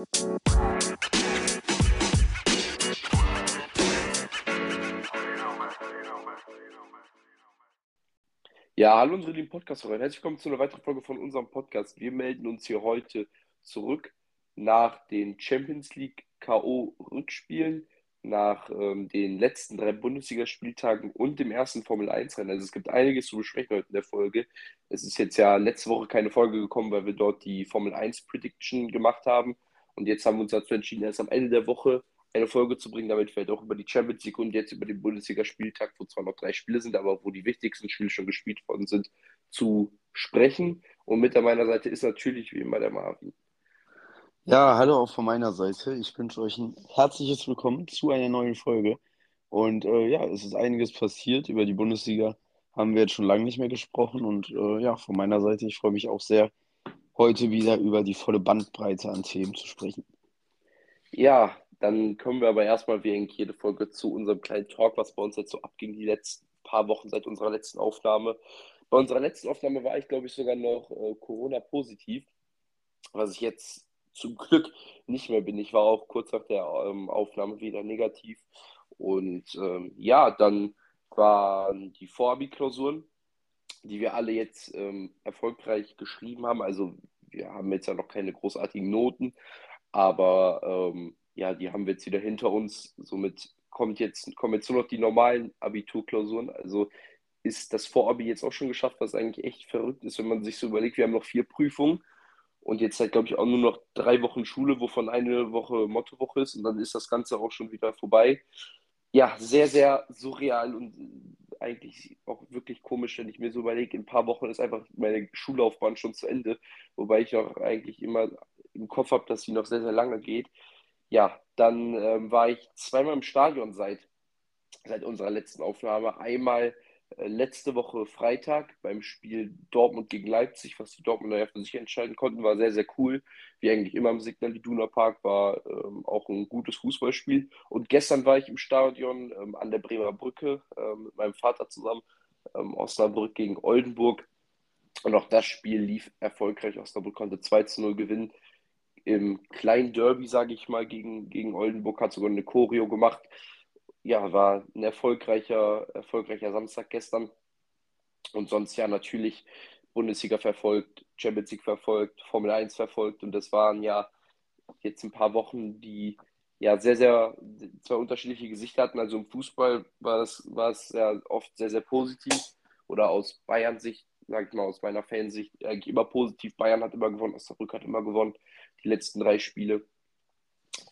Ja, hallo unsere lieben Podcast-Hörer. Herzlich willkommen zu einer weiteren Folge von unserem Podcast. Wir melden uns hier heute zurück nach den Champions League K.O.-Rückspielen, nach ähm, den letzten drei Bundesligaspieltagen und dem ersten Formel-1-Rennen. Also es gibt einiges zu besprechen heute in der Folge. Es ist jetzt ja letzte Woche keine Folge gekommen, weil wir dort die Formel-1-Prediction gemacht haben. Und jetzt haben wir uns dazu entschieden, erst am Ende der Woche eine Folge zu bringen, damit wir halt auch über die Champions League und jetzt über den Bundesliga-Spieltag, wo zwar noch drei Spiele sind, aber wo die wichtigsten Spiele schon gespielt worden sind, zu sprechen. Und mit an meiner Seite ist natürlich wie immer der Marvin. Ja, hallo auch von meiner Seite. Ich wünsche euch ein herzliches Willkommen zu einer neuen Folge. Und äh, ja, es ist einiges passiert. Über die Bundesliga haben wir jetzt schon lange nicht mehr gesprochen. Und äh, ja, von meiner Seite, ich freue mich auch sehr, heute wieder über die volle Bandbreite an Themen zu sprechen. Ja, dann kommen wir aber erstmal wie eigentlich jede Folge zu unserem kleinen Talk, was bei uns jetzt so abging die letzten paar Wochen seit unserer letzten Aufnahme. Bei unserer letzten Aufnahme war ich, glaube ich, sogar noch äh, Corona-positiv, was ich jetzt zum Glück nicht mehr bin. Ich war auch kurz nach der ähm, Aufnahme wieder negativ. Und ähm, ja, dann waren die Vorabi-Klausuren, die wir alle jetzt ähm, erfolgreich geschrieben haben. Also wir haben jetzt ja noch keine großartigen Noten, aber ähm, ja, die haben wir jetzt wieder hinter uns. Somit kommt jetzt, kommen jetzt nur noch die normalen Abiturklausuren. Also ist das Vorabi jetzt auch schon geschafft, was eigentlich echt verrückt ist, wenn man sich so überlegt, wir haben noch vier Prüfungen und jetzt halt, glaube ich, auch nur noch drei Wochen Schule, wovon eine Woche Mottowoche ist und dann ist das Ganze auch schon wieder vorbei. Ja, sehr, sehr surreal und eigentlich auch wirklich komisch, wenn ich mir so überlege, in ein paar Wochen ist einfach meine Schullaufbahn schon zu Ende, wobei ich auch eigentlich immer im Kopf habe, dass sie noch sehr, sehr lange geht ja, dann ähm, war ich zweimal im Stadion seit, seit unserer letzten Aufnahme. Einmal letzte Woche Freitag beim Spiel Dortmund gegen Leipzig, was die Dortmunder ja für sich entscheiden konnten, war sehr, sehr cool. Wie eigentlich immer im Signal Iduna Park war ähm, auch ein gutes Fußballspiel. Und gestern war ich im Stadion ähm, an der Bremer Brücke ähm, mit meinem Vater zusammen, ähm, Osnabrück gegen Oldenburg. Und auch das Spiel lief erfolgreich. Osnabrück konnte 2 zu 0 gewinnen im kleinen Derby, sage ich mal, gegen, gegen Oldenburg, hat sogar eine Choreo gemacht. Ja, war ein erfolgreicher, erfolgreicher Samstag gestern. Und sonst ja natürlich Bundesliga verfolgt, Champions League verfolgt, Formel 1 verfolgt. Und das waren ja jetzt ein paar Wochen, die ja sehr, sehr zwei unterschiedliche Gesichter hatten. Also im Fußball war es, war es ja oft sehr, sehr positiv. Oder aus Bayern-Sicht, sage ich mal, aus meiner Fansicht, eigentlich immer positiv. Bayern hat immer gewonnen, Osnabrück hat immer gewonnen die letzten drei Spiele.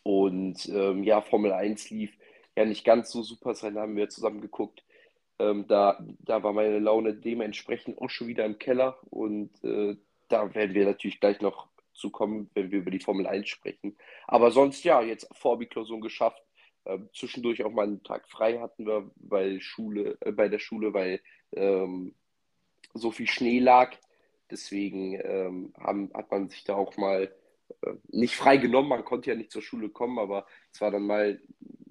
Und ähm, ja, Formel 1 lief ja nicht ganz so super. Das Rennen haben wir zusammen geguckt. Ähm, da, da war meine Laune dementsprechend auch schon wieder im Keller. Und äh, da werden wir natürlich gleich noch zu kommen, wenn wir über die Formel 1 sprechen. Aber sonst ja, jetzt Vorbiklausuren geschafft. Ähm, zwischendurch auch mal einen Tag frei hatten wir, weil Schule, äh, bei der Schule, weil ähm, so viel Schnee lag. Deswegen ähm, haben, hat man sich da auch mal äh, nicht frei genommen, man konnte ja nicht zur Schule kommen, aber es war dann mal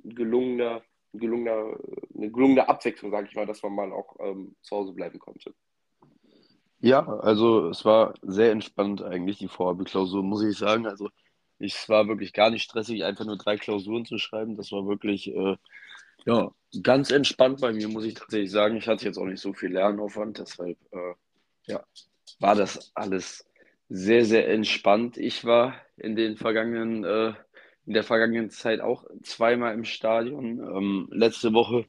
gelungener, gelungener, eine gelungene Abwechslung, sage ich mal, dass man mal auch ähm, zu Hause bleiben konnte. Ja, also es war sehr entspannt eigentlich, die Vorabklausur, muss ich sagen. Also es war wirklich gar nicht stressig, einfach nur drei Klausuren zu schreiben. Das war wirklich äh, ja, ganz entspannt bei mir, muss ich tatsächlich sagen. Ich hatte jetzt auch nicht so viel Lernaufwand, deshalb äh, ja, war das alles sehr, sehr entspannt. Ich war in den vergangenen, äh, in der vergangenen Zeit auch zweimal im Stadion. Ähm, letzte Woche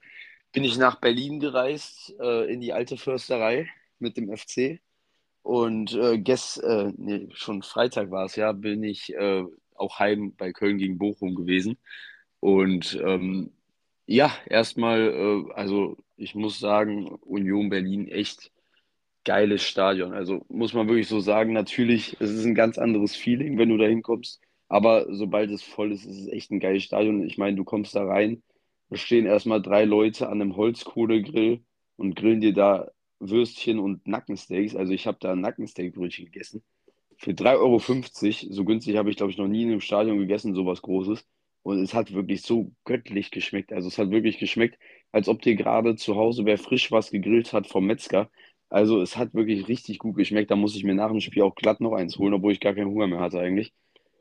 bin ich nach Berlin gereist, äh, in die alte Försterei mit dem FC. Und äh, gest, äh, nee, schon Freitag war es ja, bin ich äh, auch heim bei Köln gegen Bochum gewesen. Und ähm, ja, erstmal, äh, also ich muss sagen, Union Berlin echt geiles Stadion. Also muss man wirklich so sagen, natürlich, es ist ein ganz anderes Feeling, wenn du da hinkommst. Aber sobald es voll ist, ist es echt ein geiles Stadion. Ich meine, du kommst da rein, da stehen erstmal drei Leute an einem Holzkohlegrill und grillen dir da Würstchen und Nackensteaks. Also ich habe da Nackensteakbrötchen gegessen. Für 3,50 Euro, so günstig habe ich, glaube ich, noch nie in einem Stadion gegessen, sowas Großes. Und es hat wirklich so göttlich geschmeckt. Also es hat wirklich geschmeckt, als ob dir gerade zu Hause wer frisch was gegrillt hat vom Metzger. Also es hat wirklich richtig gut geschmeckt. Da muss ich mir nach dem Spiel auch glatt noch eins holen, obwohl ich gar keinen Hunger mehr hatte eigentlich.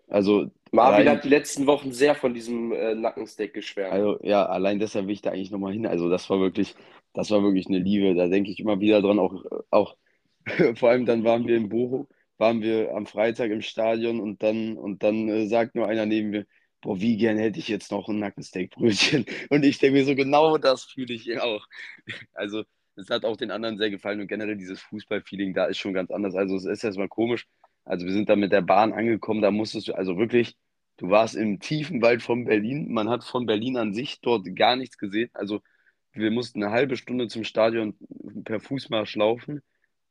Also Marvin allein, hat die letzten Wochen sehr von diesem äh, Nackensteak geschwärmt. also ja, allein deshalb will ich da eigentlich nochmal hin. Also das war wirklich, das war wirklich eine Liebe. Da denke ich immer wieder dran, auch, auch vor allem dann waren wir in Bochum, waren wir am Freitag im Stadion und dann, und dann äh, sagt nur einer neben mir, boah, wie gern hätte ich jetzt noch ein Nackensteakbrötchen. Und ich denke mir so, genau das fühle ich auch. Also es hat auch den anderen sehr gefallen und generell dieses Fußballfeeling da ist schon ganz anders. Also es ist erstmal komisch. Also wir sind da mit der Bahn angekommen, da musstest du, also wirklich, du warst im tiefen Wald von Berlin. Man hat von Berlin an sich dort gar nichts gesehen. Also wir mussten eine halbe Stunde zum Stadion per Fußmarsch laufen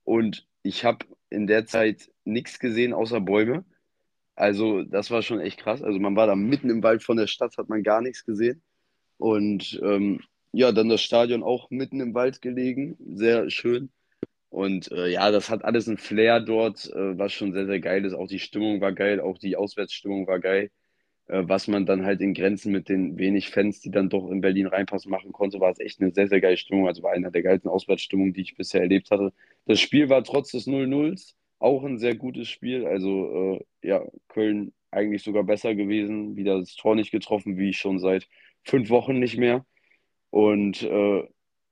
und ich habe in der Zeit nichts gesehen außer Bäume. Also das war schon echt krass. Also man war da mitten im Wald von der Stadt, hat man gar nichts gesehen. Und ähm, ja, dann das Stadion auch mitten im Wald gelegen, sehr schön. Und äh, ja, das hat alles einen Flair dort, äh, was schon sehr, sehr geil ist. Auch die Stimmung war geil, auch die Auswärtsstimmung war geil. Äh, was man dann halt in Grenzen mit den wenig Fans, die dann doch in Berlin reinpassen, machen konnte, war es echt eine sehr, sehr geile Stimmung. Also war einer der geilsten Auswärtsstimmungen, die ich bisher erlebt hatte. Das Spiel war trotz des 0-0s auch ein sehr gutes Spiel. Also äh, ja, Köln eigentlich sogar besser gewesen. Wieder das Tor nicht getroffen, wie schon seit fünf Wochen nicht mehr. Und äh,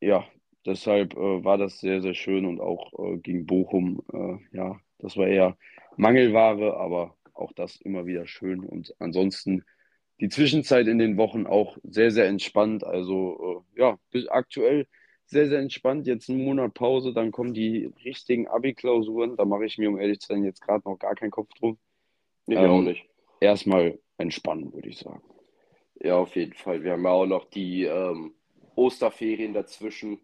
ja, deshalb äh, war das sehr, sehr schön und auch äh, gegen Bochum, äh, ja, das war eher Mangelware, aber auch das immer wieder schön. Und ansonsten die Zwischenzeit in den Wochen auch sehr, sehr entspannt. Also äh, ja, bis aktuell sehr, sehr entspannt. Jetzt einen Monat Pause, dann kommen die richtigen Abi-Klausuren. Da mache ich mir, um ehrlich zu sein, jetzt gerade noch gar keinen Kopf drum. Nee, wir auch Ähm, nicht. erstmal entspannen, würde ich sagen. Ja, auf jeden Fall. Wir haben ja auch noch die ähm, Osterferien dazwischen.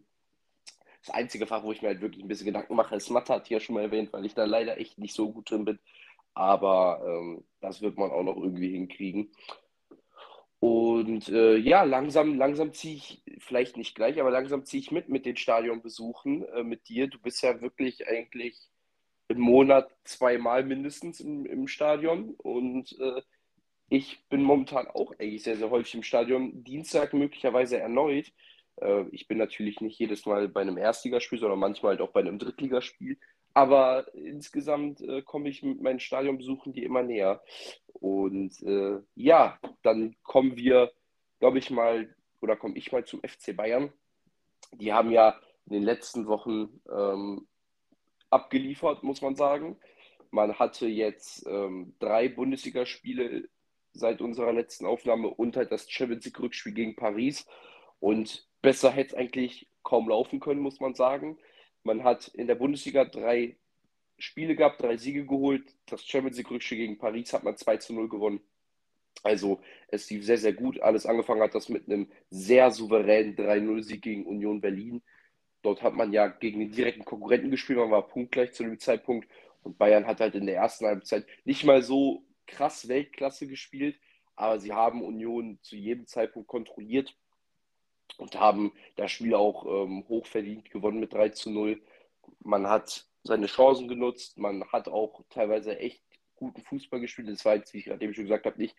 Das einzige Fach, wo ich mir halt wirklich ein bisschen Gedanken mache, ist Mathe, hat hier schon mal erwähnt, weil ich da leider echt nicht so gut drin bin. Aber ähm, das wird man auch noch irgendwie hinkriegen. Und äh, ja, langsam, langsam ziehe ich, vielleicht nicht gleich, aber langsam ziehe ich mit mit den Stadionbesuchen äh, mit dir. Du bist ja wirklich eigentlich im Monat zweimal mindestens im, im Stadion. Und äh, ich bin momentan auch eigentlich sehr, sehr häufig im Stadion. Dienstag möglicherweise erneut. Äh, ich bin natürlich nicht jedes Mal bei einem Erstligaspiel, sondern manchmal halt auch bei einem Drittligaspiel. Aber insgesamt äh, komme ich mit meinen Stadionbesuchen dir immer näher. Und äh, ja, dann kommen wir, glaube ich mal, oder komme ich mal zum FC Bayern. Die haben ja in den letzten Wochen ähm, abgeliefert, muss man sagen. Man hatte jetzt ähm, drei Bundesligaspiele seit unserer letzten Aufnahme und halt das Champions League Rückspiel gegen Paris. Und besser hätte es eigentlich kaum laufen können, muss man sagen. Man hat in der Bundesliga drei Spiele gehabt, drei Siege geholt. Das Champions League Rückspiel gegen Paris hat man 2 zu 0 gewonnen. Also es lief sehr, sehr gut. Alles angefangen hat das mit einem sehr souveränen 3-0-Sieg gegen Union Berlin. Dort hat man ja gegen den direkten Konkurrenten gespielt, man war punktgleich zu dem Zeitpunkt. Und Bayern hat halt in der ersten Halbzeit nicht mal so krass Weltklasse gespielt, aber sie haben Union zu jedem Zeitpunkt kontrolliert und haben das Spiel auch ähm, hochverdient gewonnen mit 3 zu 0. Man hat seine Chancen genutzt, man hat auch teilweise echt guten Fußball gespielt. Das war jetzt, wie ich gerade eben schon gesagt habe, nicht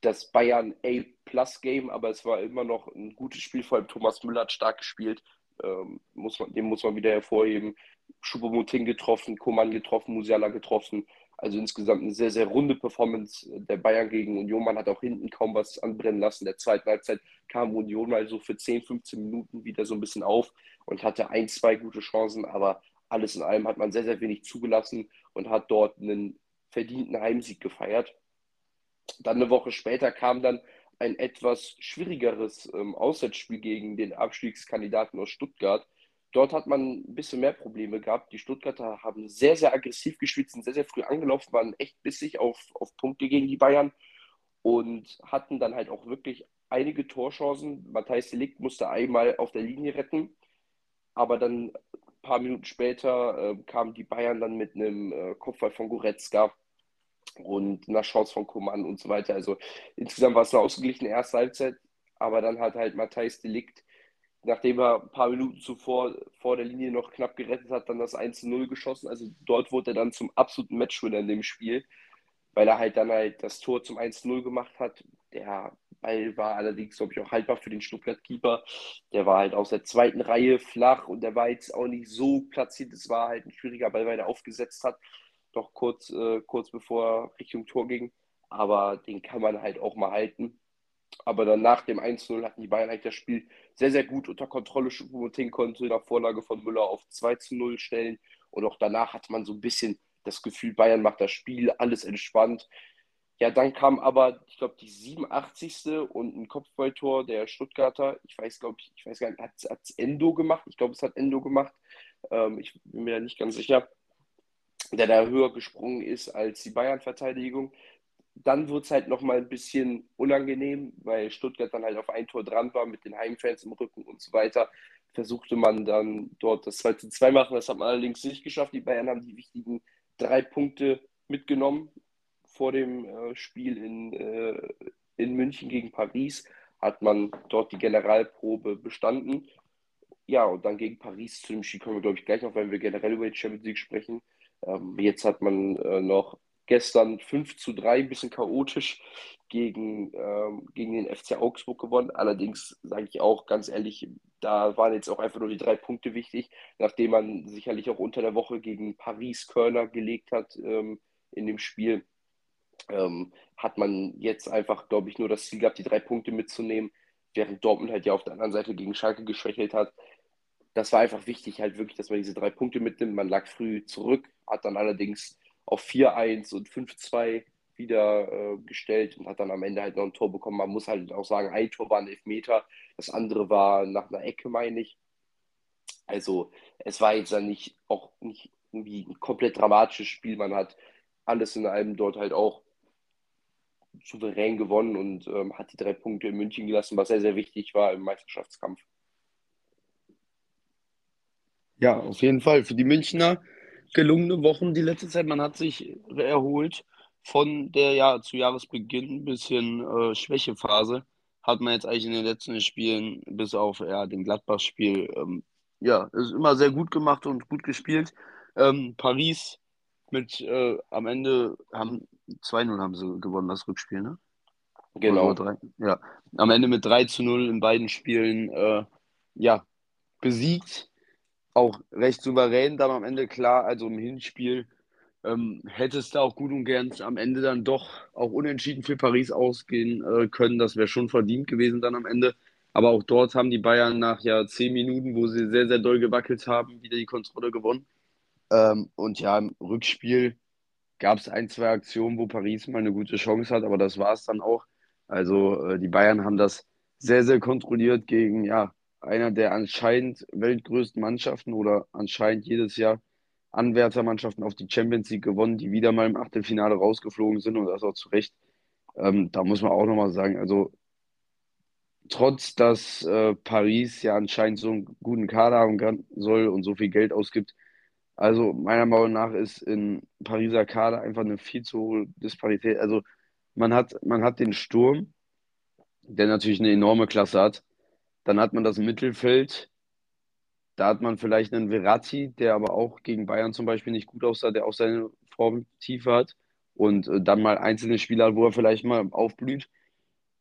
das Bayern A-Plus-Game, aber es war immer noch ein gutes Spiel. Vor allem Thomas Müller hat stark gespielt. Ähm, muss man, den muss man wieder hervorheben. Choupo-Moting getroffen, Coman getroffen, Musiala getroffen. Also insgesamt eine sehr, sehr runde Performance der Bayern gegen Union. Man hat auch hinten kaum was anbrennen lassen. In der zweiten Halbzeit kam Union mal so für 10, 15 Minuten wieder so ein bisschen auf und hatte ein, zwei gute Chancen. Aber alles in allem hat man sehr, sehr wenig zugelassen und hat dort einen verdienten Heimsieg gefeiert. Dann eine Woche später kam dann ein etwas schwierigeres ähm, Auswärtsspiel gegen den Abstiegskandidaten aus Stuttgart. Dort hat man ein bisschen mehr Probleme gehabt. Die Stuttgarter haben sehr, sehr aggressiv gespielt, sind sehr, sehr früh angelaufen, waren echt bissig auf, auf Punkte gegen die Bayern und hatten dann halt auch wirklich einige Torchancen. Matthijs Delikt musste einmal auf der Linie retten, aber dann ein paar Minuten später äh, kamen die Bayern dann mit einem äh, Kopfball von Goretzka und einer Chance von Coman und so weiter. Also insgesamt war es eine ausgeglichene erste Halbzeit, aber dann hat halt Matthijs Delikt, nachdem er ein paar Minuten zuvor vor der Linie noch knapp gerettet hat, dann das 1-0 geschossen. Also dort wurde er dann zum absoluten Matchwinner in dem Spiel, weil er halt dann halt das Tor zum 1-0 gemacht hat. Der Ball war allerdings, glaube ich, auch haltbar für den Stuttgart-Keeper. Der war halt aus der zweiten Reihe flach und der war jetzt auch nicht so platziert. Es war halt ein schwieriger Ball, weil er aufgesetzt hat, doch kurz, äh, kurz bevor er Richtung Tor ging. aber den kann man halt auch mal halten. Aber dann nach dem 1-0 hatten die Bayern eigentlich das Spiel sehr, sehr gut unter Kontrolle. Choupo-Moting konnte nach Vorlage von Müller auf 2-0 stellen. Und auch danach hatte man so ein bisschen das Gefühl, Bayern macht das Spiel, alles entspannt. Ja, dann kam aber, ich glaube, die 87. und ein Kopfballtor der Stuttgarter. Ich weiß, glaube ich, ich weiß gar nicht, hat es Endo gemacht? Ich glaube, es hat Endo gemacht. Ähm, ich bin mir da nicht ganz sicher. Der da höher gesprungen ist als die Bayern-Verteidigung. Dann wurde es halt nochmal ein bisschen unangenehm, weil Stuttgart dann halt auf ein Tor dran war mit den Heimfans im Rücken und so weiter. Versuchte man dann dort das 2 zu 2 machen. Das hat man allerdings nicht geschafft. Die Bayern haben die wichtigen drei Punkte mitgenommen vor dem äh, Spiel in, äh, in München gegen Paris. Hat man dort die Generalprobe bestanden. Ja, und dann gegen Paris zu dem Spiel kommen wir, glaube ich, gleich noch, wenn wir generell über die Champions League sprechen. Ähm, jetzt hat man äh, noch gestern 5 zu 3, ein bisschen chaotisch gegen, ähm, gegen den FC Augsburg gewonnen. Allerdings sage ich auch ganz ehrlich, da waren jetzt auch einfach nur die drei Punkte wichtig, nachdem man sicherlich auch unter der Woche gegen Paris Körner gelegt hat ähm, in dem Spiel. Ähm, hat man jetzt einfach, glaube ich, nur das Ziel gehabt, die drei Punkte mitzunehmen, während Dortmund halt ja auf der anderen Seite gegen Schalke geschwächelt hat. Das war einfach wichtig, halt wirklich, dass man diese drei Punkte mitnimmt. Man lag früh zurück, hat dann allerdings auf 4-1 und 5-2 wieder äh, gestellt und hat dann am Ende halt noch ein Tor bekommen. Man muss halt auch sagen, ein Tor war ein Elfmeter, das andere war nach einer Ecke, meine ich. Also es war jetzt dann nicht auch nicht irgendwie ein komplett dramatisches Spiel. Man hat alles in allem dort halt auch souverän gewonnen und ähm, hat die drei Punkte in München gelassen, was sehr, sehr wichtig war im Meisterschaftskampf. Ja, auf jeden Fall. Für die Münchner gelungene Wochen die letzte Zeit. Man hat sich erholt von der ja zu Jahresbeginn ein bisschen äh, Schwächephase. Hat man jetzt eigentlich in den letzten Spielen, bis auf ja, den Gladbach-Spiel, ähm, ja, ist immer sehr gut gemacht und gut gespielt. Ähm, Paris mit äh, am Ende haben 2-0 haben sie gewonnen, das Rückspiel, ne? Genau. Ja, am Ende mit 3 zu 0 in beiden Spielen äh, ja, besiegt auch recht souverän dann am Ende klar, also im Hinspiel ähm, hätte es da auch gut und gern am Ende dann doch auch unentschieden für Paris ausgehen äh, können. Das wäre schon verdient gewesen dann am Ende. Aber auch dort haben die Bayern nach ja zehn Minuten, wo sie sehr, sehr doll gewackelt haben, wieder die Kontrolle gewonnen. Ähm, und ja, im Rückspiel gab es ein, zwei Aktionen, wo Paris mal eine gute Chance hat, aber das war es dann auch. Also äh, die Bayern haben das sehr, sehr kontrolliert gegen ja, einer der anscheinend weltgrößten Mannschaften oder anscheinend jedes Jahr Anwärtermannschaften auf die Champions League gewonnen, die wieder mal im Achtelfinale rausgeflogen sind und das auch zu Recht. Ähm, da muss man auch nochmal sagen, also trotz dass äh, Paris ja anscheinend so einen guten Kader haben soll und so viel Geld ausgibt, also meiner Meinung nach ist in Pariser Kader einfach eine viel zu hohe Disparität. Also man hat, man hat den Sturm, der natürlich eine enorme Klasse hat, dann hat man das Mittelfeld. Da hat man vielleicht einen Verratti, der aber auch gegen Bayern zum Beispiel nicht gut aussah, der auch seine Formtiefe hat. Und äh, dann mal einzelne Spieler, wo er vielleicht mal aufblüht.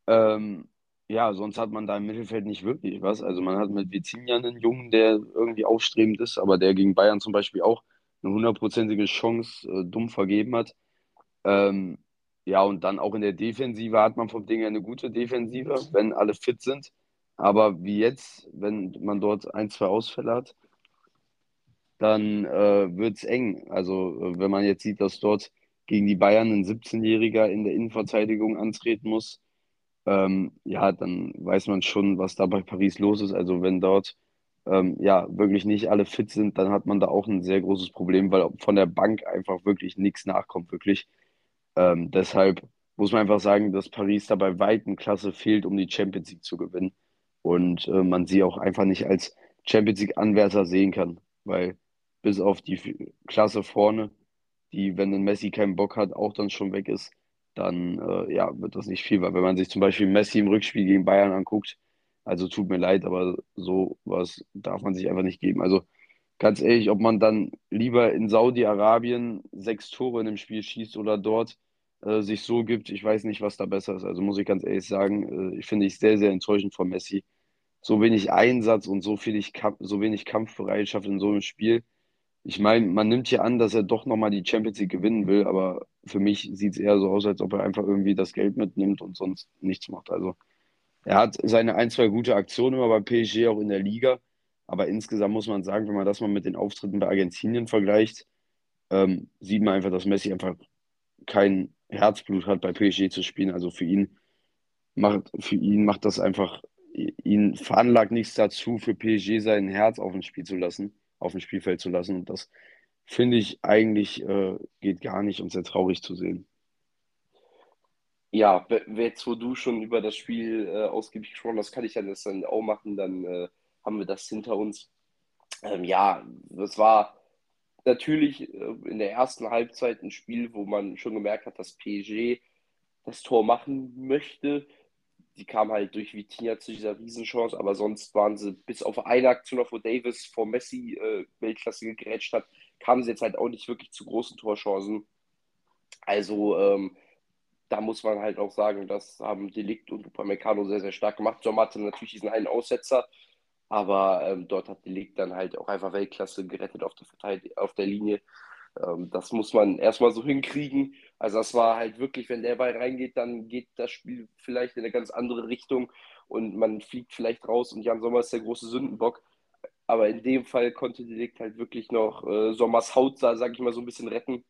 Ähm, ja, sonst hat man da im Mittelfeld nicht wirklich was. Also man hat mit Vizinha einen Jungen, der irgendwie aufstrebend ist, aber der gegen Bayern zum Beispiel auch eine hundertprozentige Chance äh, dumm vergeben hat. Ähm, ja, und dann auch in der Defensive hat man vom Ding her eine gute Defensive, wenn alle fit sind. Aber wie jetzt, wenn man dort ein, zwei Ausfälle hat, dann äh, wird es eng. Also äh, wenn man jetzt sieht, dass dort gegen die Bayern ein 17-Jähriger in der Innenverteidigung antreten muss, ähm, ja, dann weiß man schon, was da bei Paris los ist. Also wenn dort ähm, ja wirklich nicht alle fit sind, dann hat man da auch ein sehr großes Problem, weil von der Bank einfach wirklich nichts nachkommt, wirklich. Ähm, deshalb muss man einfach sagen, dass Paris da bei weitem Klasse fehlt, um die Champions League zu gewinnen und äh, man sie auch einfach nicht als Champions League-Anwärter sehen kann, weil bis auf die Klasse vorne, die, wenn ein Messi keinen Bock hat, auch dann schon weg ist, dann äh, ja, wird das nicht viel. Weil wenn man sich zum Beispiel Messi im Rückspiel gegen Bayern anguckt, also tut mir leid, aber so was darf man sich einfach nicht geben. Also ganz ehrlich, ob man dann lieber in Saudi-Arabien sechs Tore in einem Spiel schießt oder dort äh, sich so gibt, ich weiß nicht, was da besser ist. Also muss ich ganz ehrlich sagen, äh, ich finde ich sehr, sehr enttäuschend von Messi so wenig Einsatz und so, viel ich, so wenig Kampfbereitschaft in so einem Spiel. ich meine, man nimmt hier an, dass er doch nochmal die Champions League gewinnen will, aber für mich sieht es eher so aus, als ob er einfach irgendwie das Geld mitnimmt und sonst nichts macht. Also er hat seine ein, zwei gute Aktionen immer bei PSG, auch in der Liga. Aber insgesamt muss man sagen, wenn man das mal mit den Auftritten bei Argentinien vergleicht, ähm, sieht man einfach, dass Messi einfach kein Herzblut hat, bei PSG zu spielen. Also für ihn macht, für ihn macht das einfach, ihn veranlagt nichts dazu, für PSG sein Herz auf dem Spiel zu lassen, auf dem Spielfeld zu lassen. Und das finde ich eigentlich äh, geht gar nicht und sehr traurig zu sehen. Ja, jetzt wo du schon über das Spiel äh, ausgiebig gesprochen hast, kann ich ja das dann auch machen, dann äh, haben wir das hinter uns. Ähm, ja, das war natürlich äh, in der ersten Halbzeit ein Spiel, wo man schon gemerkt hat, dass PSG das Tor machen möchte. Die kam halt durch Vitinha zu dieser Riesenchance, aber sonst waren sie bis auf eine Aktion, wo Davis vor Messi äh, Weltklasse gegrätscht hat, kamen sie jetzt halt auch nicht wirklich zu großen Torchancen. Also ähm, da muss man halt auch sagen, das haben Delikt und Upamecano sehr, sehr stark gemacht. Sommer hatte natürlich diesen einen Aussetzer, aber ähm, dort hat Delikt dann halt auch einfach Weltklasse gerettet auf der, auf der Linie. Ähm, das muss man erstmal so hinkriegen. Also das war halt wirklich, wenn der Ball reingeht, dann geht das Spiel vielleicht in eine ganz andere Richtung und man fliegt vielleicht raus und Jan Sommer ist der große Sündenbock. Aber in dem Fall konnte Delikt halt wirklich noch äh, Sommers Haut, sag ich mal, so ein bisschen retten.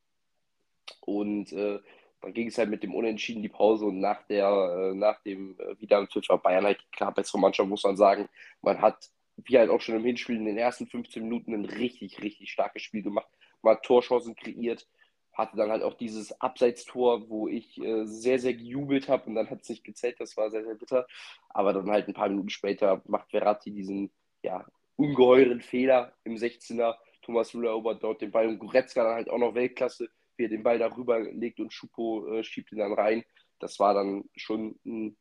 Und äh, dann ging es halt mit dem Unentschieden die Pause und nach, der, äh, nach dem äh, Wiederanpfiff war Bayern halt klar bessere Mannschaft, muss man sagen. Man hat, wie halt auch schon im Hinspiel, in den ersten 15 Minuten ein richtig, richtig starkes Spiel gemacht. Hat Torchancen kreiert, hatte dann halt auch dieses Abseitstor, wo ich äh, sehr, sehr gejubelt habe und dann hat es nicht gezählt, das war sehr, sehr bitter. Aber dann halt ein paar Minuten später macht Verratti diesen ja, ungeheuren Fehler im 16er. Thomas Müller erobert dort den Ball und Goretzka dann halt auch noch Weltklasse wie er den Ball darüber legt und Schupo äh, schiebt ihn dann rein. Das war dann schon ein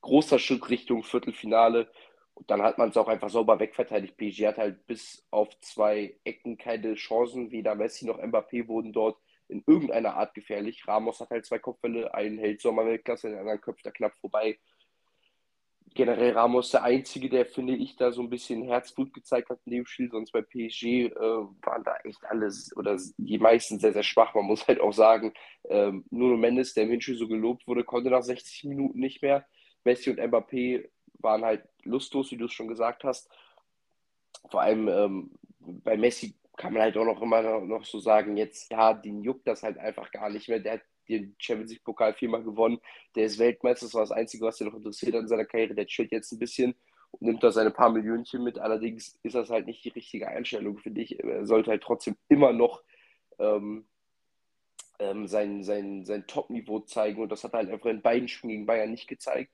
großer Schritt Richtung Viertelfinale. Und dann hat man es auch einfach sauber wegverteidigt. PSG hat halt bis auf zwei Ecken keine Chancen. Weder Messi noch Mbappé wurden dort in irgendeiner Art gefährlich. Ramos hat halt zwei Kopfbälle, einen hält Sommerweltklasse, den anderen köpft er knapp vorbei generell Ramos der Einzige, der, finde ich, da so ein bisschen Herzblut gezeigt hat in dem Spiel. Sonst bei PSG äh, waren da echt alles oder die meisten sehr, sehr schwach. Man muss halt auch sagen, ähm, Nuno Mendes, der im Hinspiel so gelobt wurde, konnte nach 60 Minuten nicht mehr. Messi und Mbappé waren halt lustlos, wie du es schon gesagt hast. Vor allem ähm, bei Messi kann man halt auch noch immer noch so sagen, jetzt, ja, den juckt das halt einfach gar nicht mehr. Der hat den Champions League Pokal viermal gewonnen. Der ist Weltmeister, das war das Einzige, was ihn noch interessiert an seiner Karriere. Der chillt jetzt ein bisschen und nimmt da seine paar Millionchen mit. Allerdings ist das halt nicht die richtige Einstellung, finde ich. Er sollte halt trotzdem immer noch ähm, ähm, sein, sein, sein Top-Niveau zeigen und das hat er halt einfach in beiden Spielen gegen Bayern nicht gezeigt.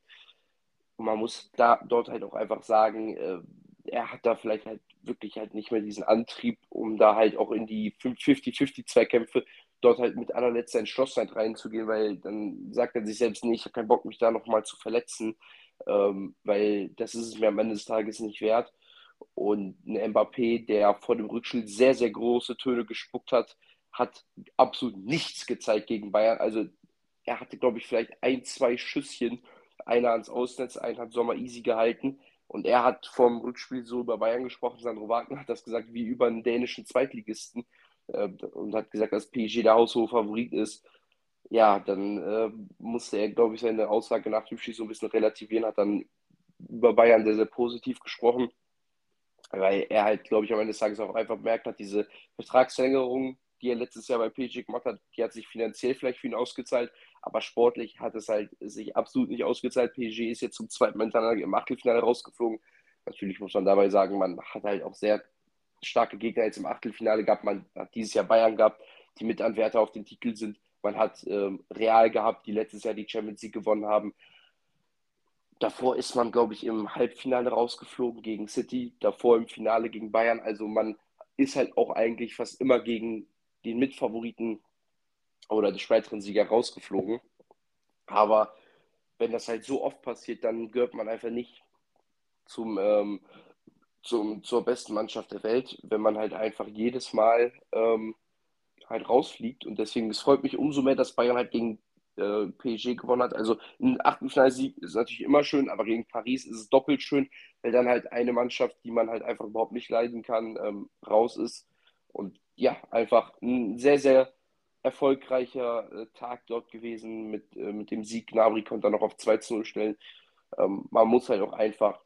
Und man muss da dort halt auch einfach sagen, äh, er hat da vielleicht halt wirklich halt nicht mehr diesen Antrieb, um da halt auch in die 50-50-Zweikämpfe dort halt mit allerletzter Entschlossenheit reinzugehen, weil dann sagt er sich selbst, nee, ich habe keinen Bock, mich da nochmal zu verletzen, ähm, weil das ist es mir am Ende des Tages nicht wert. Und ein Mbappé, der vor dem Rückspiel sehr, sehr große Töne gespuckt hat, hat absolut nichts gezeigt gegen Bayern. Also er hatte, glaube ich, vielleicht ein, zwei Schüsschen, einer ans Ausnetz, einen hat Sommer easy gehalten. Und er hat vom Rückspiel so über Bayern gesprochen, Sandro Wagner hat das gesagt, wie über einen dänischen Zweitligisten äh, und hat gesagt, dass PSG der haushohe Favorit ist, ja, dann äh, musste er, glaube ich, seine Aussage nach dem Spiel so ein bisschen relativieren, hat dann über Bayern sehr, sehr positiv gesprochen, weil er halt, glaube ich, am Ende des Tages auch einfach bemerkt hat, diese Vertragsverlängerung, die er letztes Jahr bei PSG gemacht hat, die hat sich finanziell vielleicht für ihn ausgezahlt, aber sportlich hat es halt sich absolut nicht ausgezahlt. PSG ist jetzt zum zweiten Mal im Achtelfinale rausgeflogen. Natürlich muss man dabei sagen, man hat halt auch sehr starke Gegner jetzt im Achtelfinale gehabt. Man hat dieses Jahr Bayern gehabt, die Mitanwärter auf den Titel sind. Man hat ähm, Real gehabt, die letztes Jahr die Champions League gewonnen haben. Davor ist man, glaube ich, im Halbfinale rausgeflogen gegen City, davor im Finale gegen Bayern. Also man ist halt auch eigentlich fast immer gegen den Mitfavoriten oder den späteren Sieger rausgeflogen. Aber wenn das halt so oft passiert, dann gehört man einfach nicht zum, ähm, zum, zur besten Mannschaft der Welt, wenn man halt einfach jedes Mal ähm, halt rausfliegt. Und deswegen, es freut mich umso mehr, dass Bayern halt gegen äh, PSG gewonnen hat. Also ein Achtelfinalsieg ist natürlich immer schön, aber gegen Paris ist es doppelt schön, weil dann halt eine Mannschaft, die man halt einfach überhaupt nicht leiden kann, ähm, raus ist. Und ja, einfach ein sehr, sehr erfolgreicher äh, Tag dort gewesen mit, äh, mit dem Sieg. Gnabry konnte dann noch auf 2 zu 0 stellen. Ähm, man muss halt auch einfach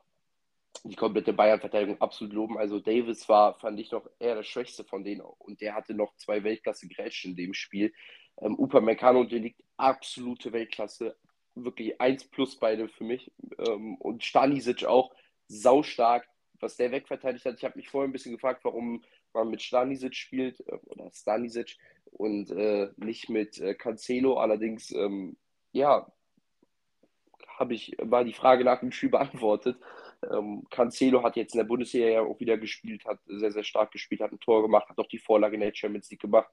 die komplette Bayern-Verteidigung absolut loben. Also Davis war, fand ich, noch eher der Schwächste von denen und der hatte noch zwei Weltklasse-Grätschen in dem Spiel. Ähm, Upamecano und liegt absolute Weltklasse. Wirklich 1 plus beide für mich. Ähm, und Stanisic auch saustark, was der wegverteidigt hat. Ich habe mich vorher ein bisschen gefragt, warum man mit Stanisic spielt äh, oder Stanisic und äh, nicht mit äh, Cancelo. Allerdings, ähm, ja, habe ich, war die Frage nach dem Spiel beantwortet. Ähm, Cancelo hat jetzt in der Bundesliga ja auch wieder gespielt, hat sehr, sehr stark gespielt, hat ein Tor gemacht, hat auch die Vorlage in der Champions League gemacht.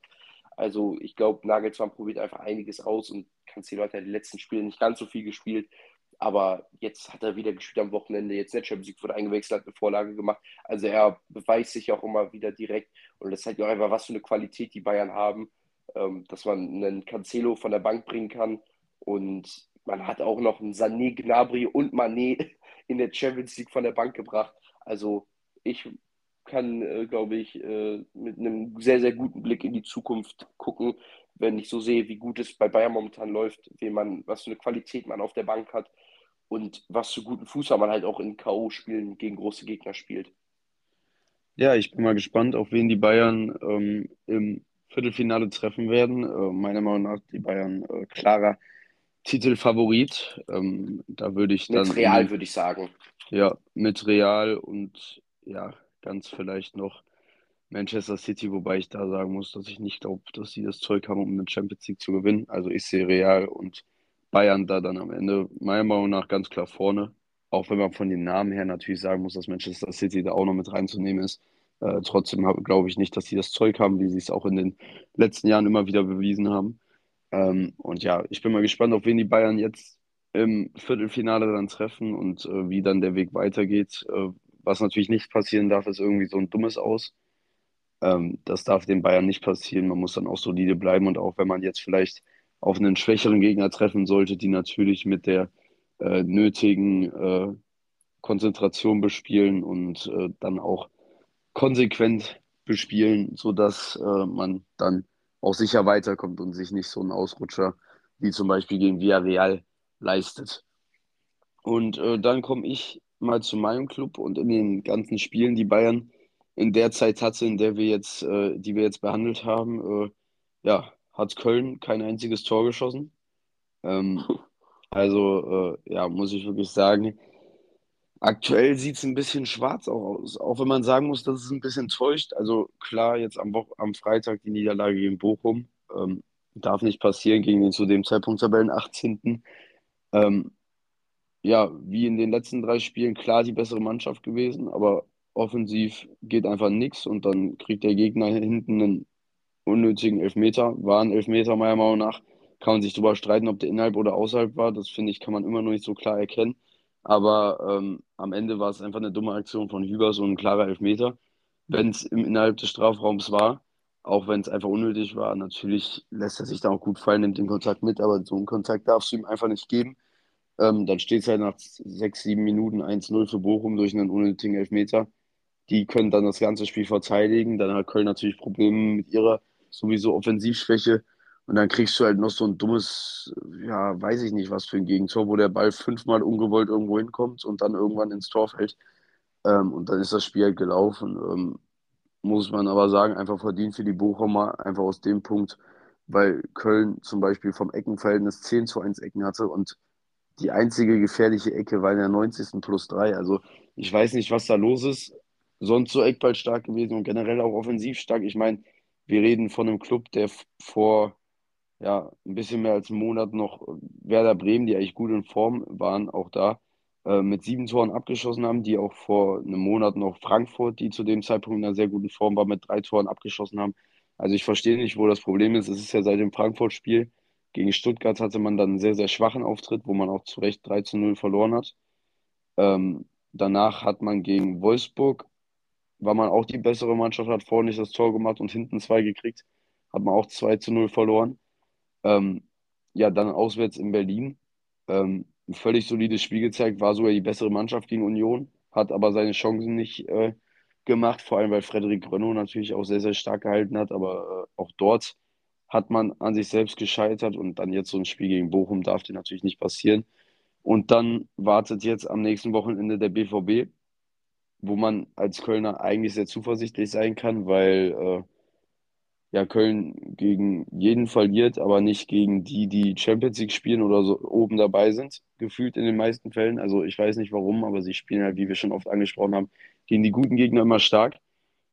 Also ich glaube, Nagelsmann probiert einfach einiges aus und Cancelo hat ja die letzten Spiele nicht ganz so viel gespielt. Aber jetzt hat er wieder gespielt am Wochenende, jetzt der Champions League wurde eingewechselt, hat eine Vorlage gemacht. Also er beweist sich auch immer wieder direkt. Und das zeigt auch einfach, was für eine Qualität die Bayern haben, ähm, dass man einen Cancelo von der Bank bringen kann. Und man hat auch noch einen Sané, Gnabry und Mané in der Champions League von der Bank gebracht. Also ich kann, äh, glaube ich, äh, mit einem sehr, sehr guten Blick in die Zukunft gucken, wenn ich so sehe, wie gut es bei Bayern momentan läuft, wie man, was für eine Qualität man auf der Bank hat und was für guten Fußball man halt auch in K.O.-Spielen gegen große Gegner spielt. Ja, ich bin mal gespannt, auf wen die Bayern ähm, im Viertelfinale treffen werden. Äh, meiner Meinung nach die Bayern äh, klarer Titelfavorit. Ähm, da würde ich dann. Mit Real, würde ich sagen. Ja, mit Real und ja, ganz vielleicht noch Manchester City, wobei ich da sagen muss, dass ich nicht glaube, dass sie das Zeug haben, um eine Champions League zu gewinnen. Also ich sehe Real und Bayern da dann am Ende meiner Meinung nach ganz klar vorne. Auch wenn man von den Namen her natürlich sagen muss, dass Manchester City da auch noch mit reinzunehmen ist. Äh, trotzdem glaube ich nicht, dass sie das Zeug haben, wie sie es auch in den letzten Jahren immer wieder bewiesen haben. Ähm, und ja, ich bin mal gespannt, auf wen die Bayern jetzt im Viertelfinale dann treffen und äh, wie dann der Weg weitergeht. Äh, was natürlich nicht passieren darf, ist irgendwie so ein dummes Aus. Ähm, das darf den Bayern nicht passieren. Man muss dann auch solide bleiben und auch wenn man jetzt vielleicht auf einen schwächeren Gegner treffen sollte, die natürlich mit der äh, nötigen äh, Konzentration bespielen und äh, dann auch konsequent bespielen, sodass äh, man dann auch sicher weiterkommt und sich nicht so ein Ausrutscher wie zum Beispiel gegen Villarreal leistet. Und äh, dann komme ich mal zu meinem Club und in den ganzen Spielen, die Bayern in der Zeit hatte, in der wir jetzt, äh, die wir jetzt behandelt haben, äh, ja, hat Köln kein einziges Tor geschossen. Ähm, also, äh, ja, muss ich wirklich sagen, aktuell sieht es ein bisschen schwarz auch aus, auch wenn man sagen muss, dass es ein bisschen täuscht. Also klar, jetzt am, Wo am Freitag die Niederlage gegen Bochum. Ähm, darf nicht passieren gegen den zu dem Zeitpunkt Tabellen 18. Ähm, ja, wie in den letzten drei Spielen klar die bessere Mannschaft gewesen, aber offensiv geht einfach nichts und dann kriegt der Gegner hinten einen unnötigen Elfmeter. War ein Elfmeter meiner Meinung nach. Kann man sich darüber streiten, ob der innerhalb oder außerhalb war. Das finde ich, kann man immer noch nicht so klar erkennen. Aber ähm, am Ende war es einfach eine dumme Aktion von Hübers und ein klarer Elfmeter. Wenn es innerhalb des Strafraums war, auch wenn es einfach unnötig war, natürlich lässt er sich da auch gut fallen, nimmt den Kontakt mit, aber so einen Kontakt darfst du ihm einfach nicht geben. Ähm, dann steht es halt nach sechs, sieben Minuten 1-0 für Bochum durch einen unnötigen Elfmeter. Die können dann das ganze Spiel verteidigen. Dann hat Köln natürlich Probleme mit ihrer sowieso Offensivschwäche. Und dann kriegst du halt noch so ein dummes, ja, weiß ich nicht, was für ein Gegentor, wo der Ball fünfmal ungewollt irgendwo hinkommt und dann irgendwann ins Tor fällt. Ähm, und dann ist das Spiel halt gelaufen. Ähm, muss man aber sagen, einfach verdient für die Bochumer, einfach aus dem Punkt, weil Köln zum Beispiel vom Eckenverhältnis 10 zu 1 Ecken hatte und die einzige gefährliche Ecke war in der 90. plus 3. Also ich weiß nicht, was da los ist. Sonst so Eckball gewesen und generell auch offensiv stark. Ich meine, wir reden von einem Club, der vor ja, ein bisschen mehr als einen Monat noch Werder Bremen, die eigentlich gut in Form waren, auch da äh, mit sieben Toren abgeschossen haben, die auch vor einem Monat noch Frankfurt, die zu dem Zeitpunkt in einer sehr guten Form war, mit drei Toren abgeschossen haben. Also ich verstehe nicht, wo das Problem ist. Es ist ja seit dem Frankfurt-Spiel gegen Stuttgart hatte man dann einen sehr, sehr schwachen Auftritt, wo man auch zu Recht 3 zu 0 verloren hat. Ähm, danach hat man gegen Wolfsburg, war man auch die bessere Mannschaft, hat vorne nicht das Tor gemacht und hinten zwei gekriegt, hat man auch 2 zu 0 verloren. Ähm, ja, dann auswärts in Berlin. Ähm, ein völlig solides Spiel gezeigt, war sogar die bessere Mannschaft gegen Union, hat aber seine Chancen nicht äh, gemacht, vor allem weil Frederik Grönno natürlich auch sehr, sehr stark gehalten hat, aber äh, auch dort hat man an sich selbst gescheitert und dann jetzt so ein Spiel gegen Bochum darf dir natürlich nicht passieren. Und dann wartet jetzt am nächsten Wochenende der BVB, wo man als Kölner eigentlich sehr zuversichtlich sein kann, weil äh, ja Köln gegen jeden verliert, aber nicht gegen die, die Champions League spielen oder so oben dabei sind, gefühlt in den meisten Fällen. Also ich weiß nicht warum, aber sie spielen halt, wie wir schon oft angesprochen haben, gegen die guten Gegner immer stark.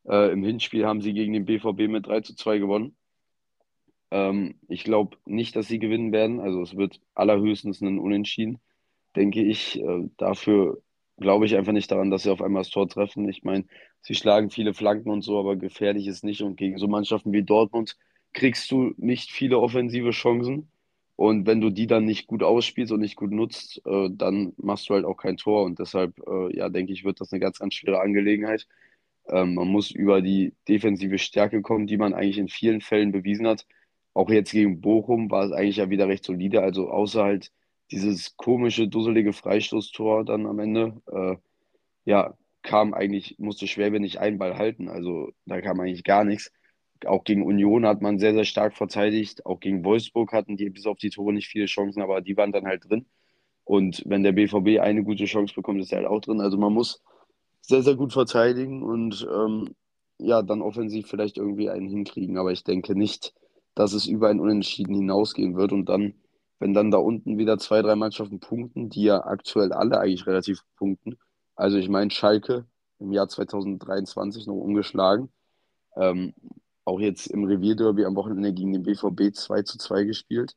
Äh, Im Hinspiel haben sie gegen den BVB mit 3 zu 2 gewonnen. Ähm, ich glaube nicht, dass sie gewinnen werden. Also es wird allerhöchstens ein Unentschieden, denke ich. Äh, dafür glaube ich einfach nicht daran, dass sie auf einmal das Tor treffen. Ich meine, sie schlagen viele Flanken und so, aber gefährlich ist nicht. Und gegen so Mannschaften wie Dortmund kriegst du nicht viele offensive Chancen. Und wenn du die dann nicht gut ausspielst und nicht gut nutzt, äh, dann machst du halt auch kein Tor. Und deshalb, äh, ja, denke ich, wird das eine ganz, ganz schwere Angelegenheit. Ähm, man muss über die defensive Stärke kommen, die man eigentlich in vielen Fällen bewiesen hat. Auch jetzt gegen Bochum war es eigentlich ja wieder recht solide. Also außer halt dieses komische, dusselige Freistoßtor dann am Ende, äh, ja, kam eigentlich, musste Schwäbe nicht einen Ball halten. Also da kam eigentlich gar nichts. Auch gegen Union hat man sehr, sehr stark verteidigt. Auch gegen Wolfsburg hatten die bis auf die Tore nicht viele Chancen, aber die waren dann halt drin. Und wenn der BVB eine gute Chance bekommt, ist er halt auch drin. Also man muss sehr, sehr gut verteidigen und ähm, ja, dann offensiv vielleicht irgendwie einen hinkriegen. Aber ich denke nicht, dass es über ein Unentschieden hinausgehen wird. Und dann, wenn dann da unten wieder zwei, drei Mannschaften punkten, die ja aktuell alle eigentlich relativ punkten. Also ich meine, Schalke im Jahr 2023 noch ungeschlagen. Ähm, auch jetzt im Revierderby am Wochenende gegen den BVB 2 zu 2 gespielt.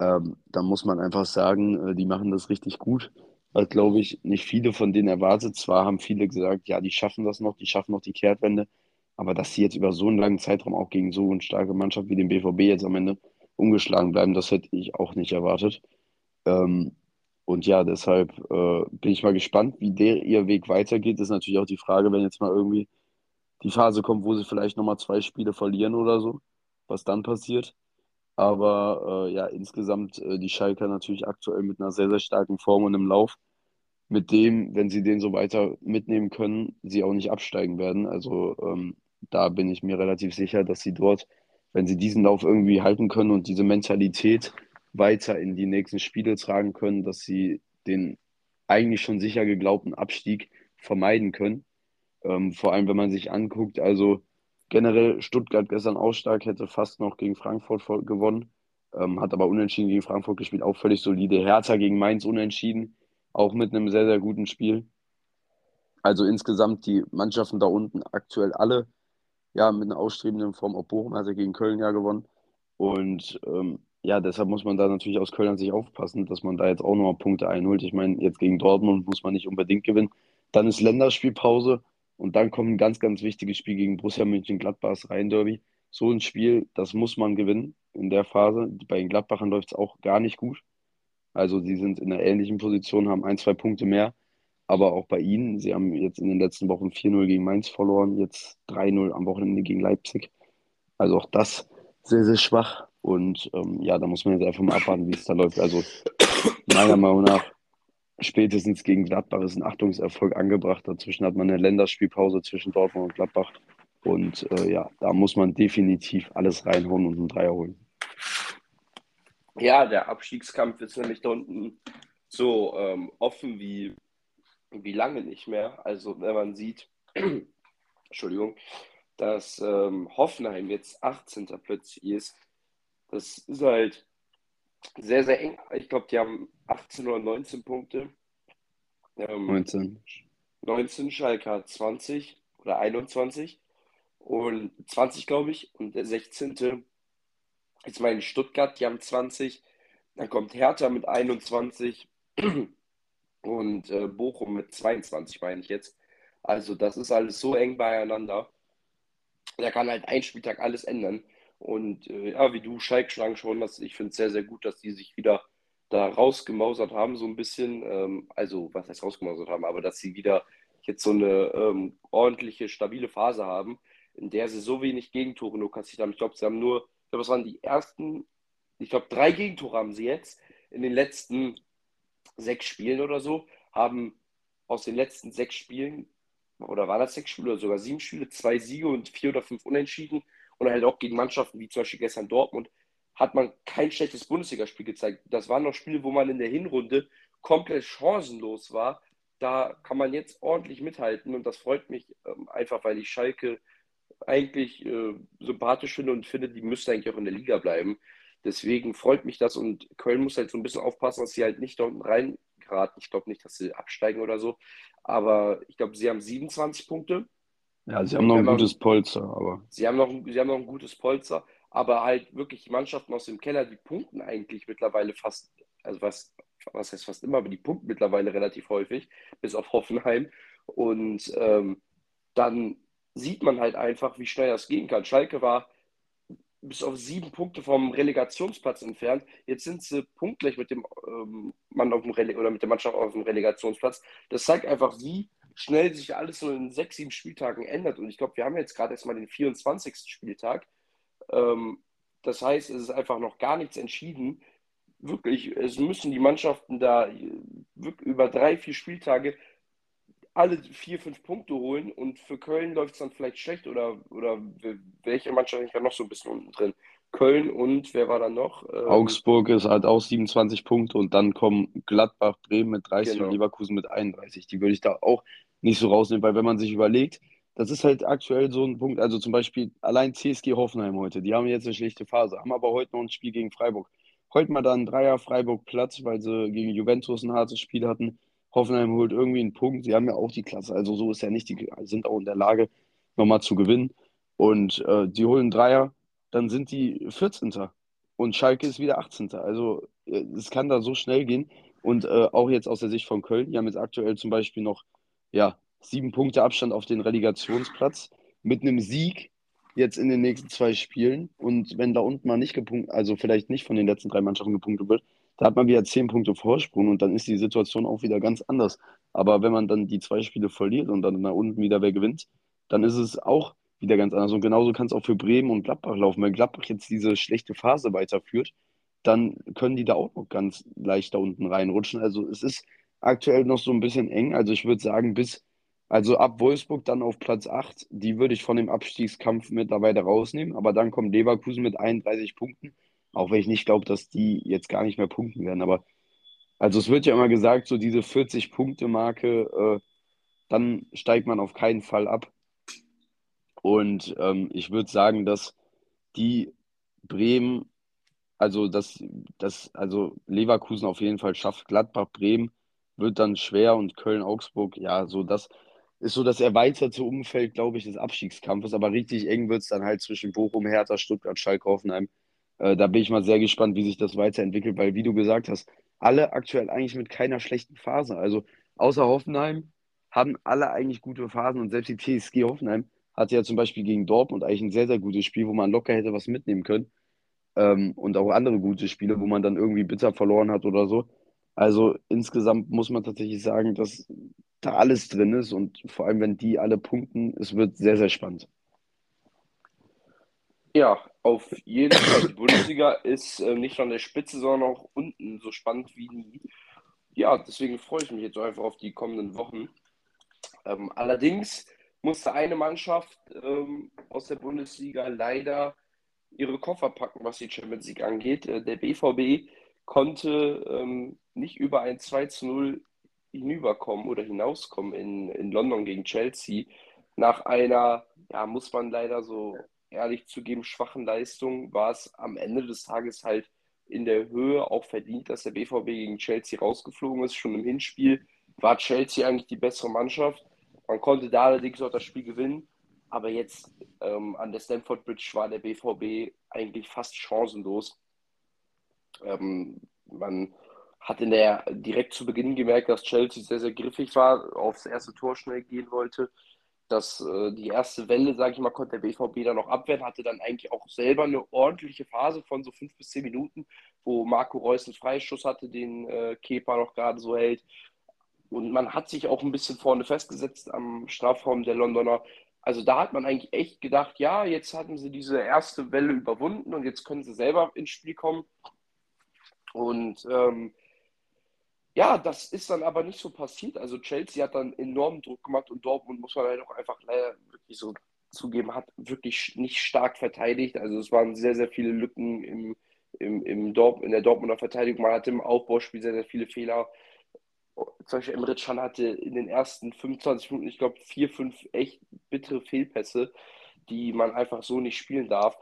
Ähm, da muss man einfach sagen, äh, die machen das richtig gut. Weil, glaube ich, nicht viele von denen erwartet. Zwar haben viele gesagt, ja, die schaffen das noch, die schaffen noch die Kehrtwende. Aber dass sie jetzt über so einen langen Zeitraum auch gegen so eine starke Mannschaft wie den BVB jetzt am Ende ungeschlagen bleiben, das hätte ich auch nicht erwartet. Ähm, und ja, deshalb äh, bin ich mal gespannt, wie der ihr Weg weitergeht. Das ist natürlich auch die Frage, wenn jetzt mal irgendwie die Phase kommt, wo sie vielleicht nochmal zwei Spiele verlieren oder so, was dann passiert. Aber äh, ja, insgesamt äh, die Schalker natürlich aktuell mit einer sehr, sehr starken Form und im Lauf, mit dem, wenn sie den so weiter mitnehmen können, sie auch nicht absteigen werden. Also ähm, da bin ich mir relativ sicher, dass sie dort, wenn sie diesen Lauf irgendwie halten können und diese Mentalität weiter in die nächsten Spiele tragen können, dass sie den eigentlich schon sicher geglaubten Abstieg vermeiden können. Ähm, vor allem, wenn man sich anguckt, also generell Stuttgart gestern auch stark, hätte fast noch gegen Frankfurt gewonnen, ähm, hat aber unentschieden gegen Frankfurt gespielt, auch völlig solide. Hertha gegen Mainz unentschieden, auch mit einem sehr, sehr guten Spiel. Also insgesamt die Mannschaften da unten aktuell alle ja, mit einer ausstrebenden Form. Auch Bochum hat ja gegen Köln ja gewonnen. Und ähm, ja, deshalb muss man da natürlich aus Köln an sich aufpassen, dass man da jetzt auch nochmal Punkte einholt. Ich meine, jetzt gegen Dortmund muss man nicht unbedingt gewinnen. Dann ist Länderspielpause und dann kommt ein ganz, ganz wichtiges Spiel gegen Borussia Mönchengladbach, das Rhein-Derby. So ein Spiel, das muss man gewinnen in der Phase. Bei den Gladbachern läuft es auch gar nicht gut. Also sie sind in einer ähnlichen Position, haben ein, zwei Punkte mehr. Aber auch bei ihnen, sie haben jetzt in den letzten Wochen 4-0 gegen Mainz verloren, jetzt 3-0 am Wochenende gegen Leipzig. Also auch das sehr, sehr schwach. Und ähm, ja, da muss man jetzt einfach mal abwarten, wie es da läuft. Also meiner Meinung nach spätestens gegen Gladbach ist ein Achtungserfolg angebracht. Dazwischen hat man eine Länderspielpause zwischen Dortmund und Gladbach. Und äh, ja, da muss man definitiv alles reinholen und einen Dreier holen. Ja, der Abstiegskampf ist nämlich da unten so ähm, offen wie, wie lange nicht mehr. Also wenn man sieht, Entschuldigung, dass ähm, Hoffenheim jetzt 18. plötzlich ist, das ist halt sehr, sehr eng. Ich glaube, die haben 18 oder 19 Punkte. Ähm, 19. 19, Schalke hat 20 oder 21 und 20, glaube ich. Und der 16. Jetzt meine Stuttgart, die haben 20. Dann kommt Hertha mit 21 und äh, Bochum mit 22, meine ich jetzt. Also das ist alles so eng beieinander. Da kann halt ein Spieltag alles ändern. Und äh, ja, wie du Schalke schon angesprochen hast, ich finde es sehr, sehr gut, dass die sich wieder da rausgemausert haben, so ein bisschen. Ähm, also, was heißt rausgemausert haben, aber dass sie wieder jetzt so eine ähm, ordentliche, stabile Phase haben, in der sie so wenig Gegentore nur kassiert haben. Ich glaube, sie haben nur, ich glaube, das waren die ersten, ich glaube, drei Gegentore haben sie jetzt in den letzten sechs Spielen oder so, haben aus den letzten sechs Spielen oder war das sechs Spiele oder sogar sieben Spiele, zwei Siege und vier oder fünf Unentschieden und halt auch gegen Mannschaften wie zum Beispiel gestern Dortmund hat man kein schlechtes Bundesligaspiel gezeigt. Das waren noch Spiele, wo man in der Hinrunde komplett chancenlos war. Da kann man jetzt ordentlich mithalten und das freut mich ähm, einfach, weil ich Schalke eigentlich äh, sympathisch finde und finde, die müsste eigentlich auch in der Liga bleiben. Deswegen freut mich das und Köln muss halt so ein bisschen aufpassen, dass sie halt nicht da unten reingeraten. Ich glaube nicht, dass sie absteigen oder so, aber ich glaube, sie haben 27 Punkte. Ja, sie haben noch ein gutes Polster, aber. Sie haben, noch, sie haben noch ein gutes Polster, aber halt wirklich Mannschaften aus dem Keller, die punkten eigentlich mittlerweile fast, also was, was heißt fast immer, aber die punkten mittlerweile relativ häufig, bis auf Hoffenheim. Und ähm, dann sieht man halt einfach, wie schnell das gehen kann. Schalke war bis auf sieben Punkte vom Relegationsplatz entfernt. Jetzt sind sie punktgleich mit dem ähm, Mann auf dem Rele oder mit der Mannschaft auf dem Relegationsplatz. Das zeigt einfach, wie schnell sich alles so in sechs, sieben Spieltagen ändert. Und ich glaube, wir haben jetzt gerade erstmal den 24. Spieltag. Ähm, das heißt, es ist einfach noch gar nichts entschieden. Wirklich, es müssen die Mannschaften da über drei, vier Spieltage alle vier, fünf Punkte holen und für Köln läuft es dann vielleicht schlecht oder, oder welche Mannschaft ist noch so ein bisschen unten drin? Köln und wer war dann noch? Ähm, Augsburg ist halt auch 27 Punkte und dann kommen Gladbach, Bremen mit 30 genau. und Leverkusen mit 31. Die würde ich da auch nicht so rausnehmen, weil wenn man sich überlegt, das ist halt aktuell so ein Punkt, also zum Beispiel allein CSG Hoffenheim heute, die haben jetzt eine schlechte Phase, haben aber heute noch ein Spiel gegen Freiburg. Heute mal dann Dreier Freiburg Platz, weil sie gegen Juventus ein hartes Spiel hatten. Hoffenheim holt irgendwie einen Punkt. Sie haben ja auch die Klasse. Also so ist ja nicht, die sind auch in der Lage, nochmal zu gewinnen. Und äh, die holen Dreier, dann sind die 14. Und Schalke ist wieder 18. Also äh, es kann da so schnell gehen. Und äh, auch jetzt aus der Sicht von Köln, die haben jetzt aktuell zum Beispiel noch ja, sieben Punkte Abstand auf den Relegationsplatz mit einem Sieg jetzt in den nächsten zwei Spielen. Und wenn da unten mal nicht gepunktet, also vielleicht nicht von den letzten drei Mannschaften gepunktet wird, da hat man wieder zehn Punkte Vorsprung und dann ist die Situation auch wieder ganz anders. Aber wenn man dann die zwei Spiele verliert und dann nach unten wieder wer gewinnt, dann ist es auch wieder ganz anders. Und genauso kann es auch für Bremen und Gladbach laufen. Wenn Gladbach jetzt diese schlechte Phase weiterführt, dann können die da auch noch ganz leicht da unten reinrutschen. Also es ist aktuell noch so ein bisschen eng. Also ich würde sagen, bis, also ab Wolfsburg dann auf Platz 8, die würde ich von dem Abstiegskampf mittlerweile rausnehmen. Aber dann kommt Leverkusen mit 31 Punkten auch wenn ich nicht glaube, dass die jetzt gar nicht mehr punkten werden. Aber also es wird ja immer gesagt, so diese 40-Punkte-Marke, äh, dann steigt man auf keinen Fall ab. Und ähm, ich würde sagen, dass die Bremen, also dass das, also Leverkusen auf jeden Fall schafft, Gladbach, Bremen wird dann schwer und Köln-Augsburg, ja, so das ist so das erweiterte Umfeld, glaube ich, des Abstiegskampfes. Aber richtig eng wird es dann halt zwischen Bochum, Hertha, Stuttgart, Schalke, Hoffenheim. Äh, da bin ich mal sehr gespannt, wie sich das weiterentwickelt, weil, wie du gesagt hast, alle aktuell eigentlich mit keiner schlechten Phase. Also außer Hoffenheim haben alle eigentlich gute Phasen und selbst die TSG Hoffenheim hatte ja zum Beispiel gegen Dortmund eigentlich ein sehr, sehr gutes Spiel, wo man locker hätte was mitnehmen können. Ähm, und auch andere gute Spiele, wo man dann irgendwie bitter verloren hat oder so. Also insgesamt muss man tatsächlich sagen, dass da alles drin ist und vor allem, wenn die alle punkten, es wird sehr, sehr spannend. Ja, auf jeden Fall. Die Bundesliga ist äh, nicht nur an der Spitze, sondern auch unten so spannend wie nie. Ja, deswegen freue ich mich jetzt einfach auf die kommenden Wochen. Ähm, allerdings musste eine Mannschaft ähm, aus der Bundesliga leider ihre Koffer packen, was die Champions League angeht. Äh, der BVB konnte ähm, nicht über ein 2 zu 0 hinüberkommen oder hinauskommen in, in London gegen Chelsea. Nach einer, ja, muss man leider so ehrlich zugeben, schwachen Leistung war es am Ende des Tages halt in der Höhe auch verdient, dass der BVB gegen Chelsea rausgeflogen ist. Schon im Hinspiel war Chelsea eigentlich die bessere Mannschaft. Man konnte da allerdings auch das Spiel gewinnen. Aber jetzt ähm, an der Stamford Bridge war der BVB eigentlich fast chancenlos. Ähm, man hat in der direkt zu Beginn gemerkt, dass Chelsea sehr, sehr griffig war, aufs erste Tor schnell gehen wollte dass äh, die erste Welle, sage ich mal, konnte der BVB dann noch abwehren, hatte dann eigentlich auch selber eine ordentliche Phase von so fünf bis zehn Minuten, wo Marco Reus einen Freischuss hatte, den äh, Kepa noch gerade so hält. Und man hat sich auch ein bisschen vorne festgesetzt am Strafraum der Londoner. Also da hat man eigentlich echt gedacht, ja, jetzt hatten sie diese erste Welle überwunden und jetzt können sie selber ins Spiel kommen. Und ähm, Ja, das ist dann aber nicht so passiert. Also Chelsea hat dann enormen Druck gemacht und Dortmund muss man halt auch einfach leider wirklich so zugeben, hat wirklich nicht stark verteidigt. Also es waren sehr, sehr viele Lücken im, im, im Dorp in der Dortmunder Verteidigung. Man hatte im Aufbauspiel sehr, sehr viele Fehler. Zum Beispiel Emre Can hatte in den ersten 25 Minuten, ich glaube, vier, fünf echt bittere Fehlpässe, die man einfach so nicht spielen darf.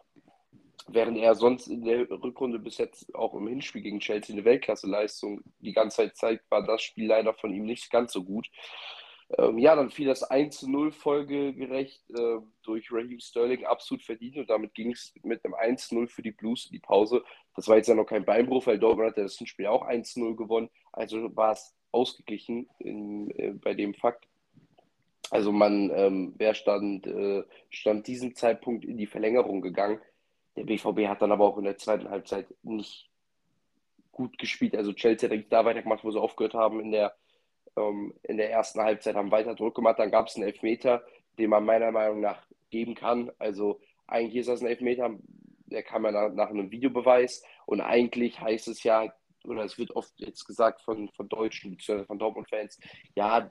Während er sonst in der Rückrunde bis jetzt auch im Hinspiel gegen Chelsea eine Weltklasse-Leistung die ganze Zeit zeigt, war das Spiel leider von ihm nicht ganz so gut. Ähm, ja, dann fiel das 1 0 folgegerecht äh, durch Raheem Sterling absolut verdient und damit ging es mit einem 1 0 für die Blues in die Pause. Das war jetzt ja noch kein Beinbruch, weil Dortmund hat das Spiel auch 1 0 gewonnen. Also war es ausgeglichen in, äh, bei dem Fakt. Also man ähm, wäre stand, äh, stand diesem Zeitpunkt in die Verlängerung gegangen. Der BVB hat dann aber auch in der zweiten Halbzeit nicht gut gespielt. Also Chelsea hat da weitergemacht, wo sie aufgehört haben in der ähm, in der ersten Halbzeit haben weiter Druck gemacht. Dann gab es einen Elfmeter, den man meiner Meinung nach geben kann. Also eigentlich ist das ein Elfmeter, der kam ja nach, nach einem Videobeweis. Und eigentlich heißt es ja, oder es wird oft jetzt gesagt von, von Deutschen von Dortmund-Fans, ja,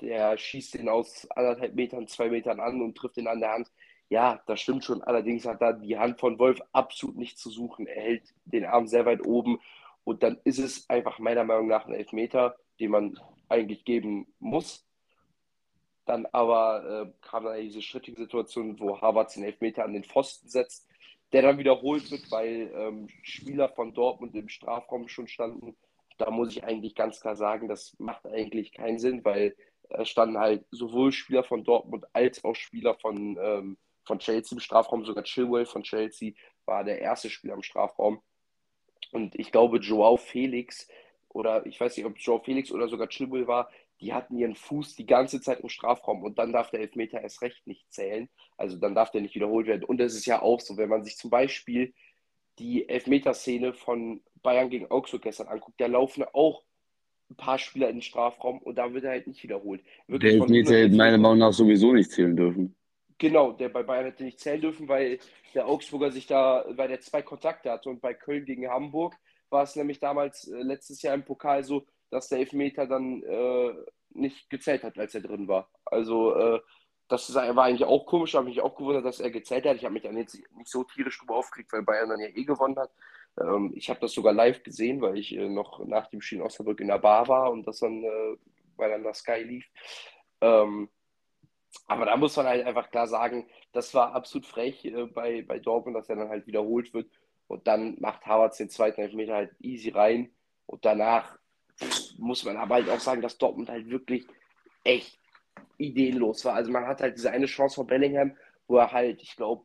der schießt den aus anderthalb Metern, zwei Metern an und trifft ihn an der Hand. Ja, das stimmt schon. Allerdings hat da die Hand von Wolf absolut nichts zu suchen. Er hält den Arm sehr weit oben und dann ist es einfach meiner Meinung nach ein Elfmeter die man eigentlich geben muss. Dann aber äh, kam dann diese schrittige Situation, wo Harvard den Elfmeter an den Pfosten setzt, der dann wiederholt wird, weil ähm, Spieler von Dortmund im Strafraum schon standen. Da muss ich eigentlich ganz klar sagen, das macht eigentlich keinen Sinn, weil äh, standen halt sowohl Spieler von Dortmund als auch Spieler von, ähm, von Chelsea im Strafraum. Sogar Chilwell von Chelsea war der erste Spieler im Strafraum. Und ich glaube, Joao Felix oder ich weiß nicht, ob Joe Felix oder sogar Chilwell war, die hatten ihren Fuß die ganze Zeit im Strafraum und dann darf der Elfmeter erst recht nicht zählen. Also dann darf der nicht wiederholt werden. Und das ist ja auch so, wenn man sich zum Beispiel die Elfmeterszene von Bayern gegen Augsburg gestern anguckt, da laufen auch ein paar Spieler in den Strafraum und da wird er halt nicht wiederholt. Wirklich der Elfmeter hätte meiner Meinung nach sowieso nicht zählen dürfen. Genau, der bei Bayern hätte nicht zählen dürfen, weil der Augsburger sich da, weil der zwei Kontakte hatte und bei Köln gegen Hamburg war es nämlich damals äh, letztes Jahr im Pokal so, dass der Elfmeter dann äh, nicht gezählt hat, als er drin war. Also äh, das war eigentlich auch komisch, habe mich auch gewundert, dass er gezählt hat. Ich habe mich dann jetzt nicht so tierisch drüber aufgeregt, weil Bayern dann ja eh gewonnen hat. Ähm, ich habe das sogar live gesehen, weil ich äh, noch nach dem Spiel in Osnabrück in der Bar war und das dann, äh, weil dann das Sky lief. Ähm, aber da muss man halt einfach klar sagen, das war absolut frech äh, bei, bei Dortmund, dass er dann halt wiederholt wird. Und dann macht Havertz den zweiten Elfmeter halt easy rein. Und danach muss man aber halt auch sagen, dass Dortmund halt wirklich echt ideenlos war. Also man hat halt diese eine Chance von Bellingham, wo er halt, ich glaube,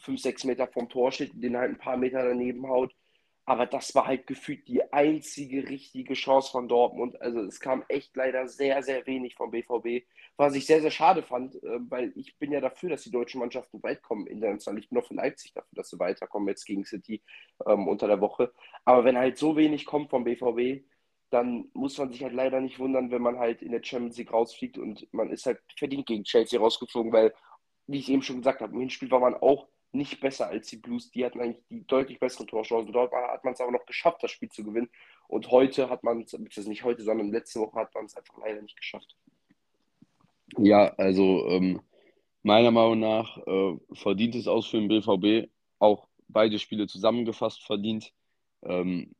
fünf, sechs Meter vom Tor steht, den halt ein paar Meter daneben haut. Aber das war halt gefühlt die einzige richtige Chance von Dortmund. Also es kam echt leider sehr, sehr wenig vom BVB, was ich sehr, sehr schade fand, äh, weil ich bin ja dafür, dass die deutschen Mannschaften weit kommen international. Ich bin auch für Leipzig dafür, dass sie weiterkommen jetzt gegen City ähm, unter der Woche. Aber wenn halt so wenig kommt vom BVB, dann muss man sich halt leider nicht wundern, wenn man halt in der Champions League rausfliegt und man ist halt verdient gegen Chelsea rausgeflogen, weil, wie ich eben schon gesagt habe, im Hinspiel war man auch nicht besser als die Blues. Die hatten eigentlich die deutlich besseren Torchancen. Dort hat man es aber noch geschafft, das Spiel zu gewinnen. Und heute hat man es, beziehungsweise nicht heute, sondern letzte Woche hat man es einfach leider nicht geschafft. Ja, also ähm, meiner Meinung nach äh, verdient es aus für den BVB. Auch beide Spiele zusammengefasst verdient. Ähm,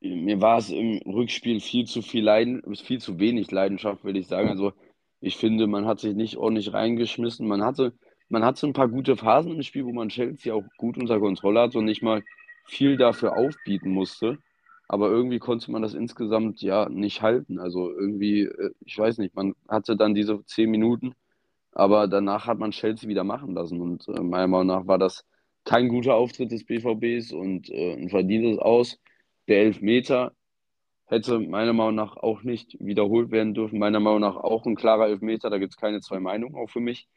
mir war es im Rückspiel viel zu viel Leiden, viel zu wenig Leidenschaft, würde ich sagen. Also ich finde, man hat sich nicht ordentlich reingeschmissen. Man hatte man hat so ein paar gute Phasen im Spiel, wo man Chelsea auch gut unter Kontrolle hat und nicht mal viel dafür aufbieten musste. Aber irgendwie konnte man das insgesamt ja nicht halten. Also irgendwie, äh, ich weiß nicht, man hatte dann diese zehn Minuten, aber danach hat man Chelsea wieder machen lassen. Und äh, meiner Meinung nach war das kein guter Auftritt des BVBs und äh, ein verdientes Aus. Der Elfmeter hätte meiner Meinung nach auch nicht wiederholt werden dürfen. Meiner Meinung nach auch ein klarer Elfmeter, da gibt es keine zwei Meinungen auch für mich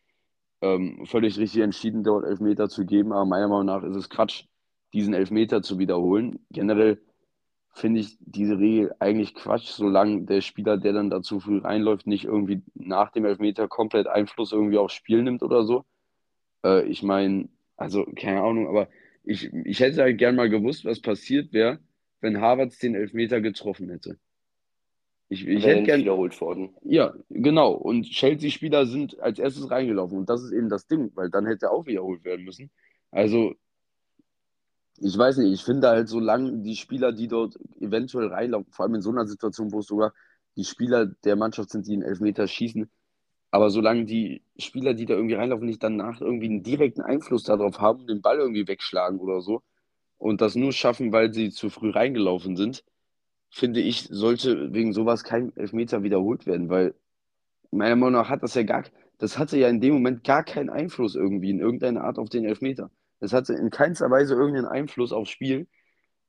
ähm, völlig richtig entschieden, dort Elfmeter zu geben. Aber meiner Meinung nach ist es Quatsch, diesen Elfmeter zu wiederholen. Generell finde ich diese Regel eigentlich Quatsch, solange der Spieler, der dann dazu früh reinläuft, nicht irgendwie nach dem Elfmeter komplett Einfluss irgendwie aufs Spiel nimmt oder so. Äh, ich meine, also keine Ahnung, aber ich, ich hätte halt gern mal gewusst, was passiert wäre, wenn Havertz den Elfmeter getroffen hätte. Ich, ich hätte gern, wiederholt worden. ja, genau. Und Chelsea-Spieler sind als erstes reingelaufen. Und das ist eben das Ding, weil dann hätte er auch wiederholt werden müssen. Also, ich weiß nicht, ich finde halt, solange die Spieler, die dort eventuell reinlaufen, vor allem in so einer Situation, wo es sogar die Spieler der Mannschaft sind, die einen Elfmeter schießen, aber solange die Spieler, die da irgendwie reinlaufen, nicht danach irgendwie einen direkten Einfluss darauf haben, den Ball irgendwie wegschlagen oder so und das nur schaffen, weil sie zu früh reingelaufen sind, finde ich, sollte wegen sowas kein Elfmeter wiederholt werden, weil meiner Meinung nach hat das ja gar, das hatte ja in dem Moment gar keinen Einfluss irgendwie in irgendeiner Art auf den Elfmeter. Das hatte in keinster Weise irgendeinen Einfluss aufs Spiel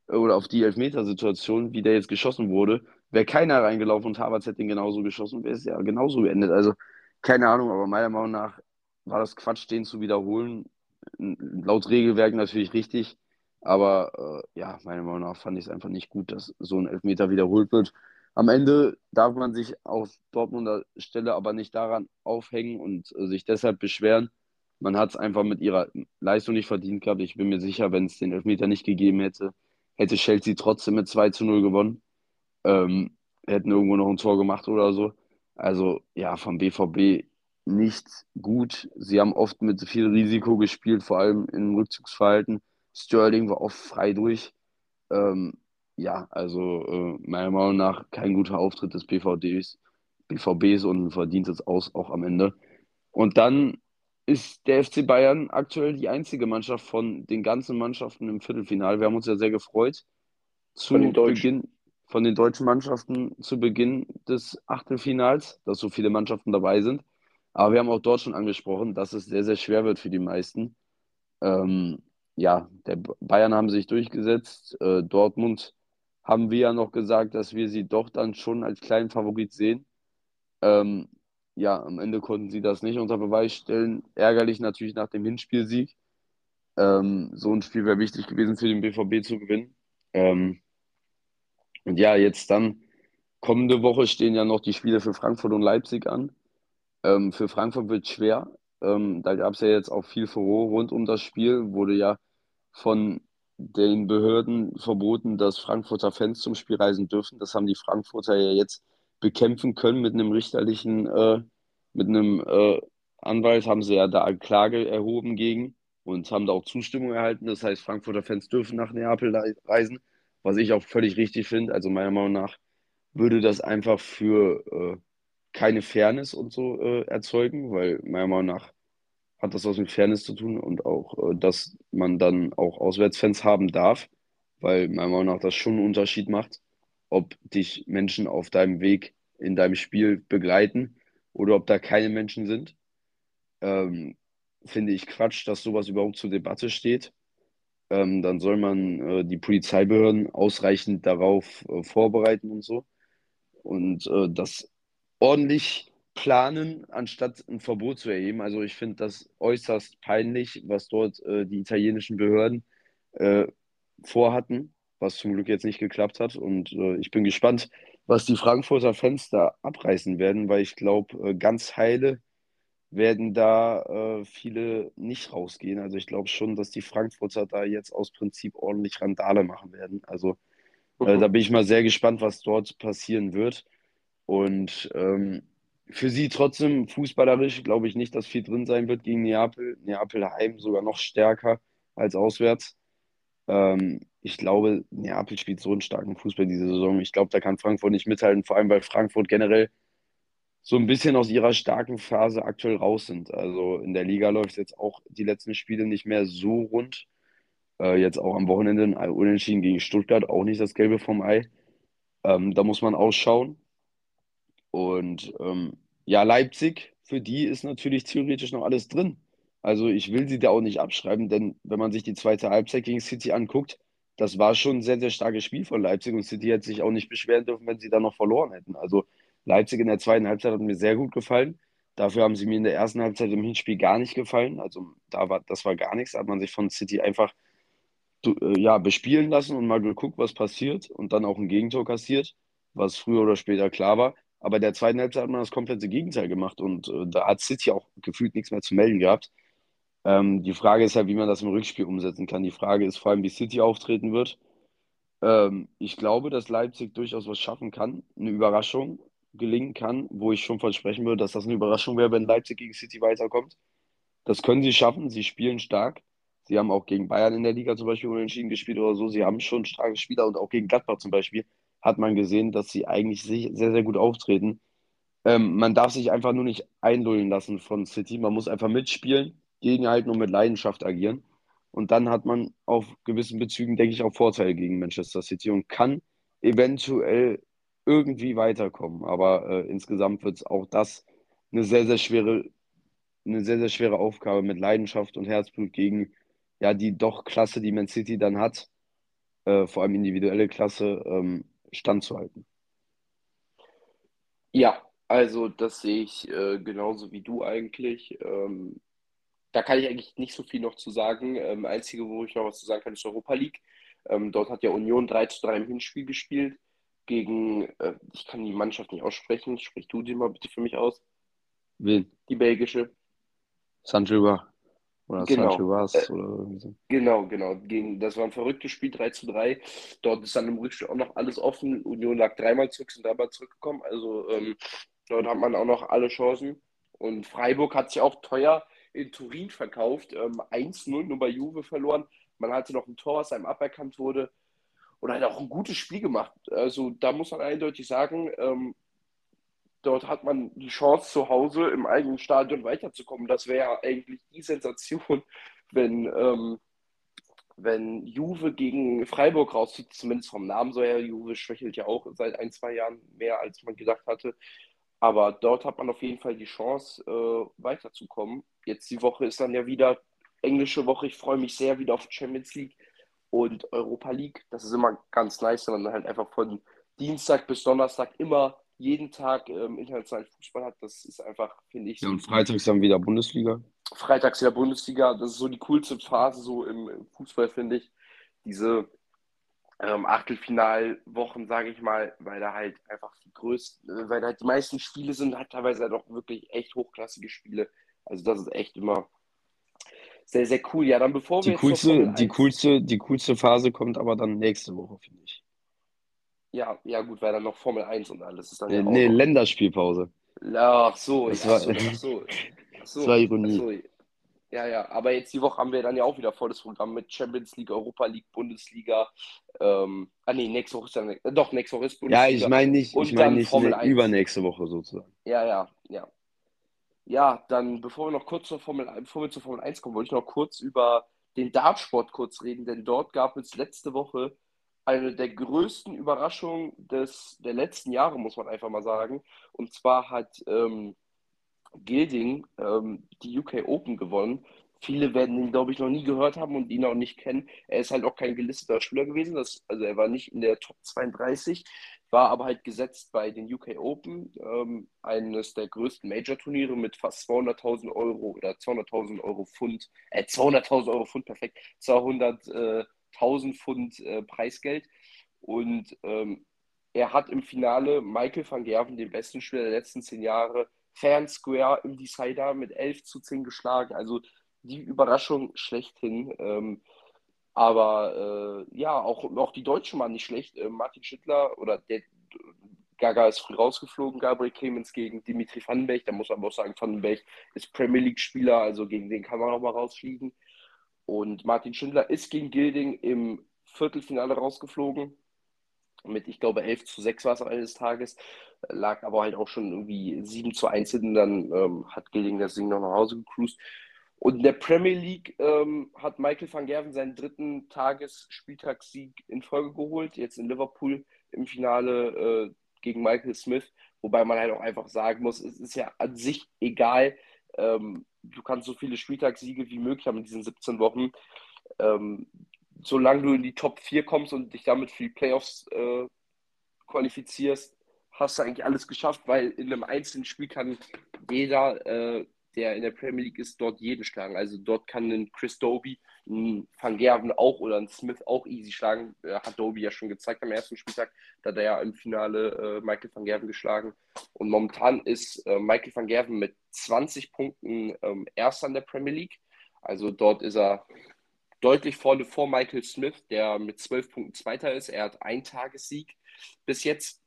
oder auf die Elfmetersituation, wie der jetzt geschossen wurde. Wäre keiner reingelaufen und Havertz hätte den genauso geschossen, wäre es ja genauso geendet. Also keine Ahnung, aber meiner Meinung nach war das Quatsch, den zu wiederholen. Laut Regelwerk natürlich richtig, aber äh, ja, meiner Meinung nach fand ich es einfach nicht gut, dass so ein Elfmeter wiederholt wird. Am Ende darf man sich auf Dortmunder Stelle aber nicht daran aufhängen und äh, sich deshalb beschweren. Man hat es einfach mit ihrer Leistung nicht verdient gehabt. Ich bin mir sicher, wenn es den Elfmeter nicht gegeben hätte, hätte Chelsea trotzdem mit 2 zu 0 gewonnen. Ähm, hätten irgendwo noch ein Tor gemacht oder so. Also ja, vom BVB nicht gut. Sie haben oft mit viel Risiko gespielt, vor allem im Rückzugsverhalten. Sterling war oft frei durch. Ähm, ja, also äh, meiner Meinung nach kein guter Auftritt des BVBs, BVBs und ein verdientes Aus auch am Ende. Und dann ist der FC Bayern aktuell die einzige Mannschaft von den ganzen Mannschaften im Viertelfinale. Wir haben uns ja sehr gefreut zu Von den Deutschen. Beginn von den deutschen Mannschaften zu Beginn des Achtelfinals, dass so viele Mannschaften dabei sind. Aber wir haben auch dort schon angesprochen, dass es sehr, sehr schwer wird für die meisten. Ähm, ja, der Bayern haben sich durchgesetzt. Äh, Dortmund haben wir ja noch gesagt, dass wir sie doch dann schon als kleinen Favorit sehen. Ähm, ja, am Ende konnten sie das nicht unter Beweis stellen. Ärgerlich natürlich nach dem Hinspielsieg. Ähm, so ein Spiel wäre wichtig gewesen für den BVB zu gewinnen. Ähm, und ja, jetzt dann kommende Woche stehen ja noch die Spiele für Frankfurt und Leipzig an. Ähm, für Frankfurt wird es schwer. Ähm, da gab es ja jetzt auch viel Furore rund um das Spiel. Wurde ja von den Behörden verboten, dass Frankfurter Fans zum Spiel reisen dürfen. Das haben die Frankfurter ja jetzt bekämpfen können mit einem richterlichen, äh, mit einem äh, Anwalt, haben sie ja da Klage erhoben gegen und haben da auch Zustimmung erhalten. Das heißt, Frankfurter Fans dürfen nach Neapel reisen was ich auch völlig richtig finde. Also meiner Meinung nach würde das einfach für äh, keine Fairness und so äh, erzeugen, weil meiner Meinung nach hat das was mit Fairness zu tun und auch, äh, dass man dann auch Auswärtsfans haben darf, weil meiner Meinung nach das schon einen Unterschied macht, ob dich Menschen auf deinem Weg in deinem Spiel begleiten oder ob da keine Menschen sind. Ähm, finde ich Quatsch, dass sowas überhaupt zur Debatte steht ähm, dann soll man äh, die Polizeibehörden ausreichend darauf äh, vorbereiten und so. Und äh, das ordentlich planen, anstatt ein Verbot zu erheben. Also ich finde das äußerst peinlich, was dort äh, die italienischen Behörden äh, vorhatten, was zum Glück jetzt nicht geklappt hat. Und äh, ich bin gespannt, was die Frankfurter Fans da abreißen werden, weil ich glaube, ganz heile werden da äh, viele nicht rausgehen. Also ich glaube schon, dass die Frankfurter da jetzt aus Prinzip ordentlich Randale machen werden. Also äh, Mhm. da bin ich mal sehr gespannt, was dort passieren wird. Und ähm, für sie trotzdem fußballerisch glaube ich nicht, dass viel drin sein wird gegen Neapel. Neapel heim sogar noch stärker als auswärts. Ähm, ich glaube, Neapel spielt so einen starken Fußball diese Saison. Ich glaube, da kann Frankfurt nicht mithalten, vor allem weil Frankfurt generell so ein bisschen aus ihrer starken Phase aktuell raus sind. Also in der Liga läuft es jetzt auch die letzten Spiele nicht mehr so rund. Äh, jetzt auch am Wochenende ein Unentschieden gegen Stuttgart, auch nicht das Gelbe vom Ei. Ähm, da muss man ausschauen. Und ähm, ja, Leipzig, für die ist natürlich theoretisch noch alles drin. Also ich will sie da auch nicht abschreiben, denn wenn man sich die zweite Halbzeit gegen City anguckt, das war schon ein sehr, sehr starkes Spiel von Leipzig und City hätte sich auch nicht beschweren dürfen, wenn sie da noch verloren hätten. Also Leipzig in der zweiten Halbzeit hat mir sehr gut gefallen. Dafür haben sie mir in der ersten Halbzeit im Hinspiel gar nicht gefallen. Also da war, das war gar nichts. Da hat man sich von City einfach äh, ja, bespielen lassen und mal geguckt, was passiert und dann auch ein Gegentor kassiert, was früher oder später klar war. Aber in der zweiten Halbzeit hat man das komplette Gegenteil gemacht und äh, da hat City auch gefühlt nichts mehr zu melden gehabt. Ähm, die Frage ist halt, wie man das im Rückspiel umsetzen kann. Die Frage ist vor allem, wie City auftreten wird. Ähm, ich glaube, dass Leipzig durchaus was schaffen kann, eine Überraschung gelingen kann, wo ich schon versprechen würde, dass das eine Überraschung wäre, wenn Leipzig gegen City weiterkommt. Das können sie schaffen, sie spielen stark. Sie haben auch gegen Bayern in der Liga zum Beispiel unentschieden gespielt oder so. Sie haben schon starke Spieler und auch gegen Gladbach zum Beispiel hat man gesehen, dass sie eigentlich sehr, sehr gut auftreten. Ähm, man darf sich einfach nur nicht einlullen lassen von City. Man muss einfach mitspielen, gegenhalten und mit Leidenschaft agieren. Und dann hat man auf gewissen Bezügen, denke ich, auch Vorteile gegen Manchester City und kann eventuell irgendwie weiterkommen. Aber äh, insgesamt wird es auch das eine sehr, sehr schwere, eine sehr, sehr schwere Aufgabe mit Leidenschaft und Herzblut gegen ja, die doch Klasse, die Man City dann hat, äh, vor allem individuelle Klasse, ähm, standzuhalten. Ja, also das sehe ich äh, genauso wie du eigentlich. Ähm, da kann ich eigentlich nicht so viel noch zu sagen. Ähm, Einzige, wo ich noch was zu sagen kann, ist Europa League. Ähm, dort hat ja Union 3 zu 3 im Hinspiel gespielt gegen, äh, ich kann die Mannschaft nicht aussprechen, sprich du die mal bitte für mich aus. Wen? Die belgische. Sanjuba. Oder Genau. Sanchuvas Äh, oder irgendwie so. genau, genau. Gegen, das war ein verrücktes Spiel, 3 zu 3. Dort ist dann im Rückspiel auch noch alles offen. Union lag dreimal zurück, sind dreimal zurückgekommen. Also ähm, dort hat man auch noch alle Chancen. Und Freiburg hat sich auch teuer in Turin verkauft. Ähm, 1-0 nur bei Juve verloren. Man hatte noch ein Tor, was einem aberkannt wurde. Und hat auch ein gutes Spiel gemacht. Also da muss man eindeutig sagen, ähm, dort hat man die Chance, zu Hause im eigenen Stadion weiterzukommen. Das wäre eigentlich die Sensation, wenn, ähm, wenn Juve gegen Freiburg rauszieht, zumindest vom Namen so her. Juve schwächelt ja auch seit ein, zwei Jahren mehr, als man gedacht hatte. Aber dort hat man auf jeden Fall die Chance, äh, weiterzukommen. Jetzt die Woche ist dann ja wieder englische Woche. Ich freue mich sehr wieder auf Champions League und Europa League. Das ist immer ganz nice, wenn man halt einfach von Dienstag bis Donnerstag immer jeden Tag ähm, internationalen Fußball hat. Das ist einfach, finde ich, Ja, und freitags dann wieder Bundesliga. freitags in der Bundesliga. Das ist so die coolste Phase so im, im Fußball, finde ich. Diese ähm, Achtelfinalwochen, sage ich mal, weil da halt einfach die größten, äh, weil da halt die meisten Spiele sind, halt teilweise halt auch wirklich echt hochklassige Spiele. Also das ist echt immer sehr, sehr cool. Ja, dann bevor wir Die zur coolste, die 1 coolste, die coolste Phase kommt aber dann nächste Woche, finde ich. Ja, ja gut, weil dann noch Formel 1 und alles ist dann Nee, ja auch nee, noch. Länderspielpause. Ach so, Das ach war, so, ach so, das war Ironie. so. Ja, ja, aber jetzt die Woche haben wir dann ja auch wieder volles Programm mit Champions League, Europa League, Bundesliga. Ähm, ah nee, nächste Woche ist dann, äh, doch, nächste Woche ist Ja, ich Bundesliga meine nicht, ich meine nicht Formel ne, 1. übernächste Woche sozusagen. Ja, ja, ja. Ja, dann bevor wir noch kurz zur Formel, bevor wir zur Formel 1 kommen, wollte ich noch kurz über den Dartsport kurz reden, denn dort gab es letzte Woche eine der größten Überraschungen des, der letzten Jahre, muss man einfach mal sagen. Und zwar hat ähm, Gilding ähm, die UK Open gewonnen. Viele werden ihn, glaube ich, noch nie gehört haben und ihn auch nicht kennen. Er ist halt auch kein gelisteter Spieler gewesen. Das, also er war nicht in der Top 32, war aber halt gesetzt bei den UK Open, ähm, eines der größten Major-Turniere mit fast 200.000 Euro oder 200.000 Euro Pfund, äh, 200.000 Euro Pfund, perfekt, 200.000 Pfund äh, Preisgeld. Und ähm, er hat im Finale Michael van Gerven, den besten Spieler der letzten zehn Jahre, and Square im Decider mit 11 zu 10 geschlagen. Also die Überraschung schlechthin. Ähm, aber äh, ja, auch, auch die Deutschen waren nicht schlecht. Äh, Martin Schindler oder der Gaga ist früh rausgeflogen, Gabriel Clemens gegen Dimitri Vandenberg. Da muss man aber auch sagen, Vandenberg ist Premier League-Spieler, also gegen den kann man auch mal rausfliegen. Und Martin Schindler ist gegen Gilding im Viertelfinale rausgeflogen. Mit, ich glaube, 11 zu 6 war es am Ende des Tages. Lag aber halt auch schon irgendwie 7 zu 1 hinten. Dann ähm, hat Gilding das Ding noch nach Hause gecruised. Und in der Premier League ähm, hat Michael van Gerven seinen dritten Tagesspieltagssieg in Folge geholt. Jetzt in Liverpool im Finale äh, gegen Michael Smith. Wobei man halt auch einfach sagen muss, es ist ja an sich egal. Ähm, du kannst so viele Spieltagssiege wie möglich haben in diesen 17 Wochen. Ähm, solange du in die Top 4 kommst und dich damit für die Playoffs äh, qualifizierst, hast du eigentlich alles geschafft, weil in einem einzelnen Spiel kann jeder, äh, der in der Premier League ist, dort jeden schlagen. Also dort kann ein Chris Doby, ein Van Gerven auch oder ein Smith auch easy schlagen. Äh, hat Doby ja schon gezeigt am ersten Spieltag. Da hat er ja im Finale äh, Michael van Gerven geschlagen. Und momentan ist äh, Michael van Gerven mit 20 Punkten ähm, erster in der Premier League. Also dort ist er deutlich vorne vor Michael Smith, der mit zwölf Punkten Zweiter ist. Er hat einen Tagessieg bis jetzt.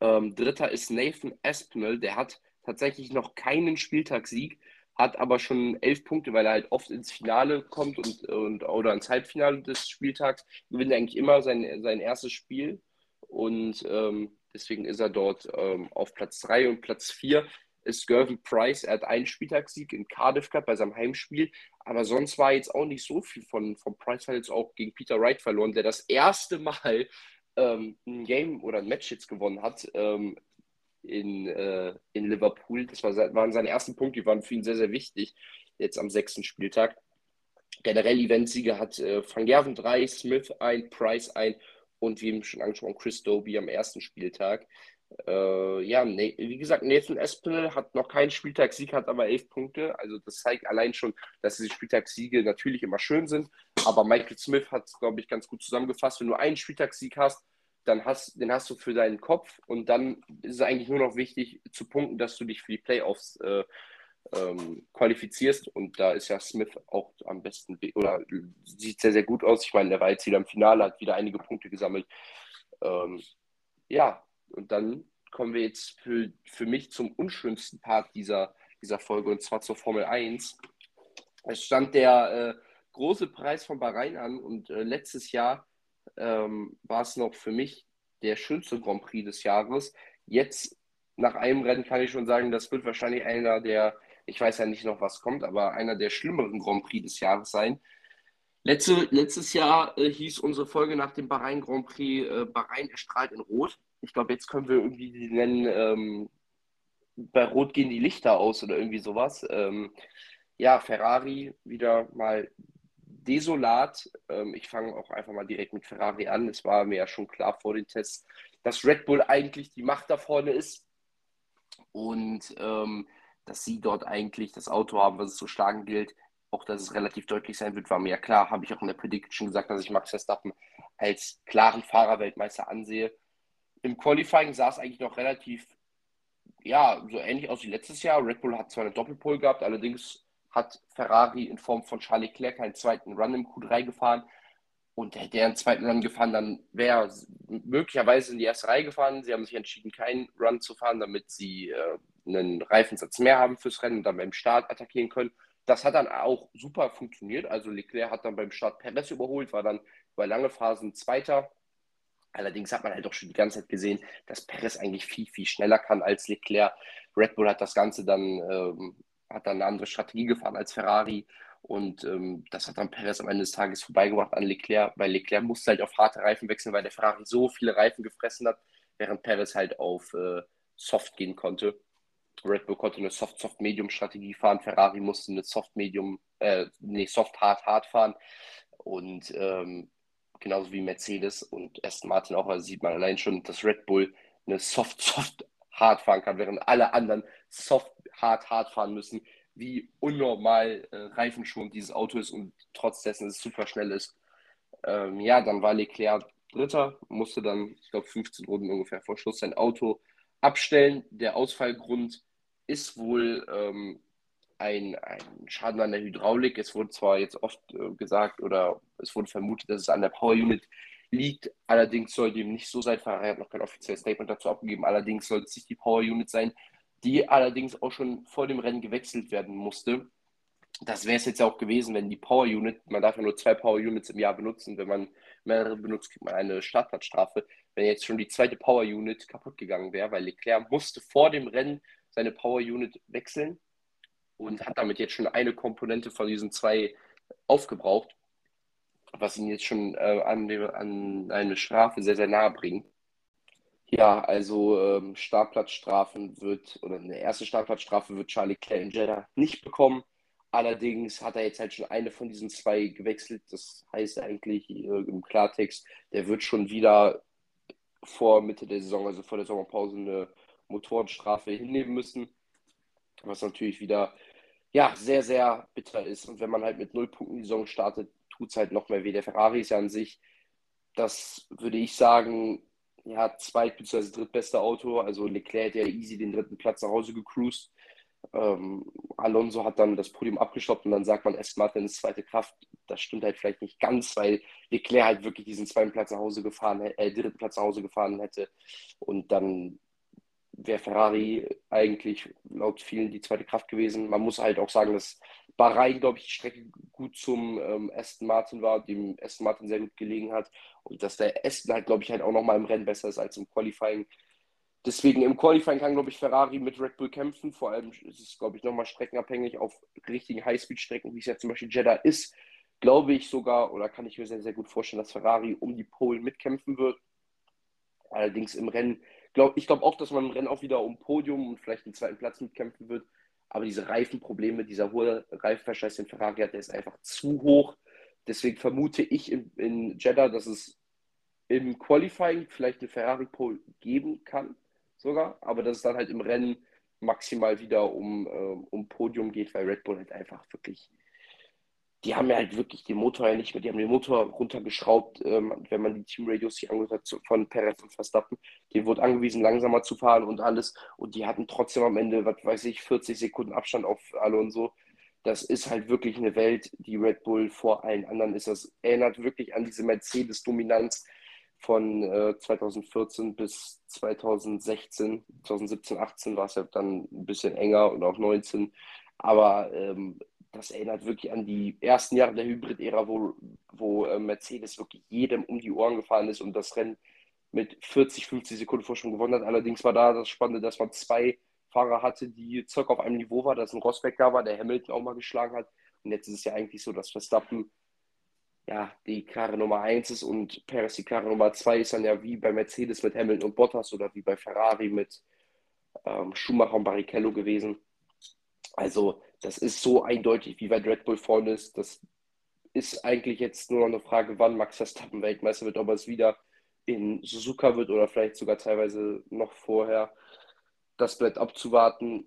Ähm, Dritter ist Nathan Aspinall, der hat tatsächlich noch keinen Spieltagssieg, hat aber schon elf Punkte, weil er halt oft ins Finale kommt und, und oder ins Halbfinale des Spieltags, gewinnt eigentlich immer sein, sein erstes Spiel. Und ähm, deswegen ist er dort ähm, auf Platz 3 und Platz 4 ist Gervin Price. Er hat einen Spieltagssieg in Cardiff gehabt bei seinem Heimspiel, aber sonst war jetzt auch nicht so viel von, von Price, hat jetzt auch gegen Peter Wright verloren, der das erste Mal ähm, ein Game oder ein Match jetzt gewonnen hat. Ähm, in, äh, in Liverpool. Das war, waren seine ersten Punkte, die waren für ihn sehr, sehr wichtig, jetzt am sechsten Spieltag. Generell Eventsieger hat äh, Van Gerven 3, Smith ein, Price ein und wie eben schon angesprochen, Chris Doby am ersten Spieltag. Äh, ja, ne, wie gesagt, Nathan Espinel hat noch keinen Spieltagssieg, hat aber elf Punkte. Also das zeigt allein schon, dass diese Spieltagssiege natürlich immer schön sind. Aber Michael Smith hat es, glaube ich, ganz gut zusammengefasst. Wenn du einen Spieltagssieg hast, dann hast, den hast du für deinen Kopf und dann ist es eigentlich nur noch wichtig zu punkten, dass du dich für die Playoffs äh, ähm, qualifizierst. Und da ist ja Smith auch am besten oder sieht sehr, sehr gut aus. Ich meine, der war jetzt wieder im Finale, hat wieder einige Punkte gesammelt. Ähm, ja, und dann kommen wir jetzt für, für mich zum unschönsten Part dieser, dieser Folge und zwar zur Formel 1. Es stand der äh, große Preis von Bahrain an und äh, letztes Jahr ähm, war es noch für mich der schönste Grand Prix des Jahres. Jetzt nach einem Rennen kann ich schon sagen, das wird wahrscheinlich einer der, ich weiß ja nicht noch, was kommt, aber einer der schlimmeren Grand Prix des Jahres sein. Letzte, letztes Jahr äh, hieß unsere Folge nach dem Bahrain Grand Prix äh, Bahrain erstrahlt in Rot. Ich glaube, jetzt können wir irgendwie die nennen, ähm, bei Rot gehen die Lichter aus oder irgendwie sowas. Ähm, ja, Ferrari wieder mal desolat. Ähm, ich fange auch einfach mal direkt mit Ferrari an. Es war mir ja schon klar vor den Tests, dass Red Bull eigentlich die Macht da vorne ist und ähm, dass sie dort eigentlich das Auto haben, was es zu schlagen gilt. Auch dass es relativ deutlich sein wird, war mir ja klar. Habe ich auch in der Prediction gesagt, dass ich Max Verstappen als klaren Fahrerweltmeister ansehe. Im Qualifying sah es eigentlich noch relativ, ja, so ähnlich aus wie letztes Jahr. Red Bull hat zwar eine Doppelpole gehabt, allerdings hat Ferrari in Form von Charles Leclerc einen zweiten Run im Q3 gefahren. Und hätte er einen zweiten Run gefahren, dann wäre er möglicherweise in die erste Reihe gefahren. Sie haben sich entschieden, keinen Run zu fahren, damit sie äh, einen Reifensatz mehr haben fürs Rennen und dann beim Start attackieren können. Das hat dann auch super funktioniert. Also Leclerc hat dann beim Start Perez überholt, war dann bei lange Phasen Zweiter. Allerdings hat man halt auch schon die ganze Zeit gesehen, dass Perez eigentlich viel, viel schneller kann als Leclerc. Red Bull hat das Ganze dann ähm, hat dann eine andere Strategie gefahren als Ferrari. Und ähm, das hat dann Perez am Ende des Tages vorbeigebracht an Leclerc, weil Leclerc musste halt auf harte Reifen wechseln, weil der Ferrari so viele Reifen gefressen hat, während Perez halt auf äh, Soft gehen konnte. Red Bull konnte eine Soft-Soft-Medium-Strategie fahren, Ferrari musste eine Soft-Medium, äh, nee, Soft-Hard-Hard fahren. Und ähm, genauso wie Mercedes und Aston Martin auch, also sieht man allein schon, dass Red Bull eine Soft-Soft-Hard fahren kann, während alle anderen Soft hart, hart fahren müssen, wie unnormal äh, reifenschonend dieses Auto ist und trotz dessen es super schnell ist. Ähm, ja, dann war Leclerc Dritter, musste dann, ich glaube, 15 Runden ungefähr vor Schluss sein Auto abstellen. Der Ausfallgrund ist wohl ähm, ein, ein, Schaden an der Hydraulik. Es wurde zwar jetzt oft äh, gesagt oder es wurde vermutet, dass es an der Power Unit liegt. Allerdings soll dem nicht so sein. Ferrari hat noch kein offizielles Statement dazu abgegeben. Allerdings soll es nicht die Power Unit sein, die allerdings auch schon vor dem Rennen gewechselt werden musste. Das wäre es jetzt auch gewesen, wenn die Power Unit, man darf ja nur zwei Power Units im Jahr benutzen, wenn man mehrere benutzt, kriegt man eine Startplatzstrafe. Wenn jetzt schon die zweite Power Unit kaputt gegangen wäre, weil Leclerc musste vor dem Rennen seine Power Unit wechseln und hat damit jetzt schon eine Komponente von diesen zwei aufgebraucht, was ihn jetzt schon äh, an, an eine Strafe sehr, sehr nahe bringt. Ja, also ähm, Startplatzstrafen wird, oder eine erste Startplatzstrafe wird Charlie Jeddah nicht bekommen. Allerdings hat er jetzt halt schon eine von diesen zwei gewechselt. Das heißt eigentlich äh, im Klartext, der wird schon wieder vor Mitte der Saison, also vor der Sommerpause, eine Motorenstrafe hinnehmen müssen. Was natürlich wieder ja, sehr, sehr bitter ist. Und wenn man halt mit null Punkten die Saison startet, tut es halt noch mehr weh. Der Ferrari ist ja an sich, das würde ich sagen, ja, zweit- bzw. drittbeste Auto. Also Leclerc hat ja easy den dritten Platz nach Hause gecruised. Ähm, Alonso hat dann das Podium abgestoppt und dann sagt man, Aston Martin ist zweite Kraft. Das stimmt halt vielleicht nicht ganz, weil Leclerc halt wirklich diesen zweiten Platz nach Hause gefahren, äh, dritten Platz nach Hause gefahren hätte. Und dann wäre Ferrari eigentlich laut vielen die zweite Kraft gewesen. Man muss halt auch sagen, dass Bahrain, glaube ich, die Strecke gut zum ähm, Aston Martin war, dem Aston Martin sehr gut gelegen hat. Und dass der Aston halt, glaube ich, halt auch nochmal im Rennen besser ist als im Qualifying. Deswegen im Qualifying kann, glaube ich, Ferrari mit Red Bull kämpfen. Vor allem ist es, glaube ich, nochmal streckenabhängig auf richtigen Highspeed-Strecken, wie es ja zum Beispiel Jeddah ist. Glaube ich sogar, oder kann ich mir sehr, sehr gut vorstellen, dass Ferrari um die Pole mitkämpfen wird. Allerdings im Rennen, glaub, ich glaube auch, dass man im Rennen auch wieder um Podium und vielleicht den zweiten Platz mitkämpfen wird. Aber diese Reifenprobleme, dieser hohe Reifenverschleiß, den Ferrari hat, der ist einfach zu hoch. Deswegen vermute ich in, in Jeddah, dass es im Qualifying vielleicht eine Ferrari-Pole geben kann sogar, aber dass es dann halt im Rennen maximal wieder um, äh, um Podium geht, weil Red Bull halt einfach wirklich, die haben ja halt wirklich den Motor ja nicht mehr, die haben den Motor runtergeschraubt, ähm, wenn man die Teamradios sich angehört hat von Perez und Verstappen, die wurde angewiesen, langsamer zu fahren und alles und die hatten trotzdem am Ende, was weiß ich, 40 Sekunden Abstand auf Alonso. Das ist halt wirklich eine Welt, die Red Bull vor allen anderen ist. Das erinnert wirklich an diese Mercedes-Dominanz, von äh, 2014 bis 2016, 2017, 18 war es ja dann ein bisschen enger und auch 19. Aber ähm, das erinnert wirklich an die ersten Jahre der Hybrid-Ära, wo, wo äh, Mercedes wirklich jedem um die Ohren gefahren ist und das Rennen mit 40, 50 Sekunden Vorsprung gewonnen hat. Allerdings war da das Spannende, dass man zwei Fahrer hatte, die circa auf einem Niveau war, dass ein Rosberg da war, der Hamilton auch mal geschlagen hat. Und jetzt ist es ja eigentlich so, dass Verstappen ja, die klare Nummer 1 ist und Perez die klare Nummer 2 ist dann ja wie bei Mercedes mit Hamilton und Bottas oder wie bei Ferrari mit ähm, Schumacher und Barrichello gewesen. Also das ist so eindeutig, wie weit Red Bull vorne ist. Das ist eigentlich jetzt nur noch eine Frage, wann Max Verstappen Weltmeister wird, ob er es wieder in Suzuka wird oder vielleicht sogar teilweise noch vorher. Das bleibt abzuwarten.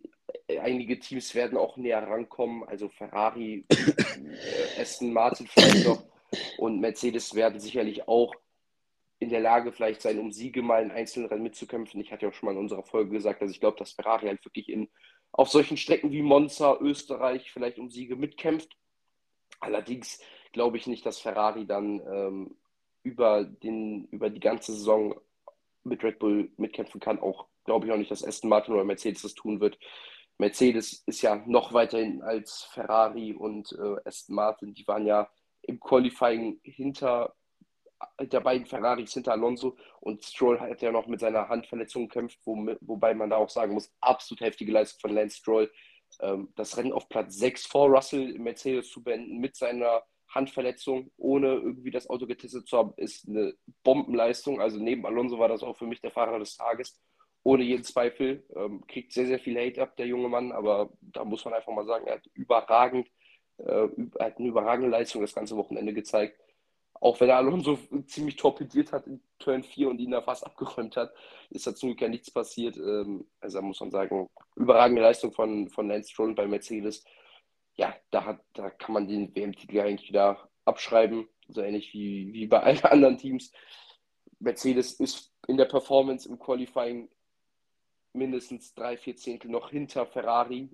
Einige Teams werden auch näher rankommen, also Ferrari, äh, Aston Martin vielleicht noch und Mercedes werden sicherlich auch in der Lage vielleicht sein, um Siege mal in einzelnen Rennen mitzukämpfen. Ich hatte ja auch schon mal in unserer Folge gesagt, dass ich glaube, dass Ferrari halt wirklich in, auf solchen Strecken wie Monza, Österreich vielleicht um Siege mitkämpft. Allerdings glaube ich nicht, dass Ferrari dann ähm, über, den, über die ganze Saison mit Red Bull mitkämpfen kann. Auch glaube ich auch nicht, dass Aston Martin oder Mercedes das tun wird. Mercedes ist ja noch weiterhin als Ferrari und äh, Aston Martin. Die waren ja im Qualifying hinter der beiden Ferraris hinter Alonso und Stroll hat ja noch mit seiner Handverletzung gekämpft, wo, wobei man da auch sagen muss, absolut heftige Leistung von Lance Stroll. Ähm, das Rennen auf Platz 6 vor Russell im Mercedes zu beenden mit seiner Handverletzung, ohne irgendwie das Auto getestet zu haben, ist eine Bombenleistung. Also neben Alonso war das auch für mich der Fahrer des Tages, ohne jeden Zweifel. Ähm, kriegt sehr, sehr viel Hate ab, der junge Mann, aber da muss man einfach mal sagen, er hat überragend äh, hat eine überragende Leistung das ganze Wochenende gezeigt. Auch wenn er Alonso ziemlich torpediert hat in Turn 4 und ihn da fast abgeräumt hat, ist da zum Glück ja nichts passiert. Ähm, also da muss man sagen, überragende Leistung von, von Lance Stroll bei Mercedes. Ja, da, hat, da kann man den WM-Titel eigentlich wieder abschreiben, so ähnlich wie, wie bei allen anderen Teams. Mercedes ist in der Performance im Qualifying mindestens drei, vier Zehntel noch hinter Ferrari.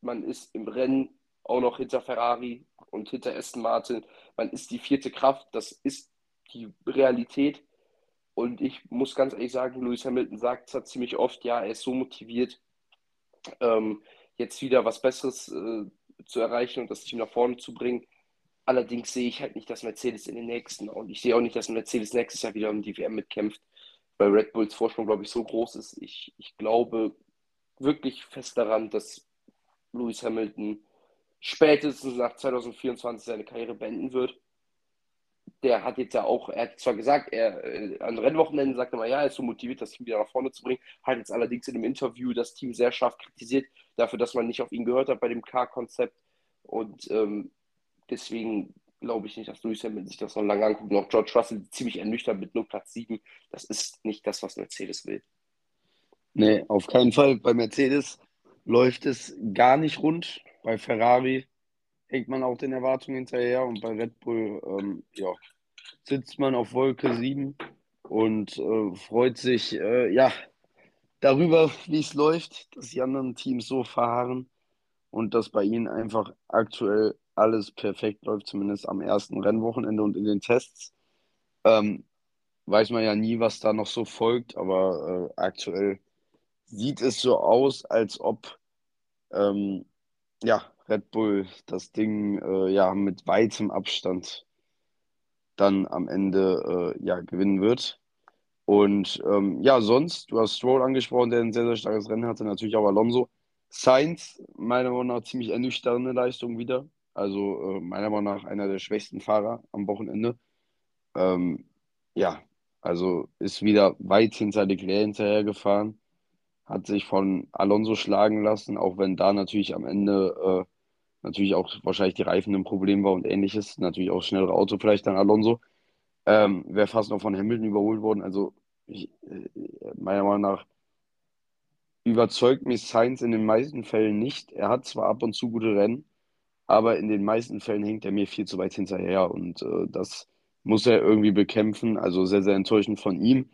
Man ist im Rennen auch noch hinter Ferrari und hinter Aston Martin. Man ist die vierte Kraft, das ist die Realität. Und ich muss ganz ehrlich sagen, Lewis Hamilton sagt es ziemlich oft, ja, er ist so motiviert, ähm, jetzt wieder was Besseres äh, zu erreichen und das Team nach vorne zu bringen. Allerdings sehe ich halt nicht, dass Mercedes in den nächsten und ich sehe auch nicht, dass Mercedes nächstes Jahr wieder um die WM mitkämpft, weil Red Bulls Vorsprung, glaube ich, so groß ist. Ich, ich glaube wirklich fest daran, dass Lewis Hamilton spätestens nach 2024 seine Karriere beenden wird. Der hat jetzt ja auch, er hat zwar gesagt, er äh, an Rennwochenenden sagt mal, ja, er ist so motiviert, das Team wieder nach vorne zu bringen, hat jetzt allerdings in einem Interview das Team sehr scharf kritisiert, dafür, dass man nicht auf ihn gehört hat bei dem Car-Konzept. Und ähm, deswegen glaube ich nicht, dass Lewis Hamilton sich das noch lange anguckt. Noch George Russell ziemlich ernüchtert mit nur Platz 7. Das ist nicht das, was Mercedes will. Nee, auf keinen Fall. Bei Mercedes läuft es gar nicht rund. Bei Ferrari hängt man auch den Erwartungen hinterher und bei Red Bull ähm, ja, sitzt man auf Wolke 7 und äh, freut sich, äh, ja, darüber, wie es läuft, dass die anderen Teams so fahren und dass bei ihnen einfach aktuell alles perfekt läuft, zumindest am ersten Rennwochenende und in den Tests. Ähm, weiß man ja nie, was da noch so folgt, aber äh, aktuell sieht es so aus, als ob ähm, ja, Red Bull das Ding äh, ja mit weitem Abstand dann am Ende äh, ja gewinnen wird. Und ähm, ja, sonst, du hast Stroll angesprochen, der ein sehr, sehr starkes Rennen hatte, natürlich auch Alonso. Sainz, meiner Meinung nach, ziemlich ernüchternde Leistung wieder. Also äh, meiner Meinung nach einer der schwächsten Fahrer am Wochenende. Ähm, ja, also ist wieder weit hinter Leclerc hinterhergefahren, hat sich von Alonso schlagen lassen, auch wenn da natürlich am Ende äh, natürlich auch wahrscheinlich die Reifen ein Problem war und ähnliches. Natürlich auch schnellere Auto vielleicht dann Alonso. Ähm, Wäre fast noch von Hamilton überholt worden. Also ich, äh, meiner Meinung nach überzeugt mich Sainz in den meisten Fällen nicht. Er hat zwar ab und zu gute Rennen, aber in den meisten Fällen hängt er mir viel zu weit hinterher und äh, das muss er irgendwie bekämpfen. Also sehr, sehr enttäuschend von ihm.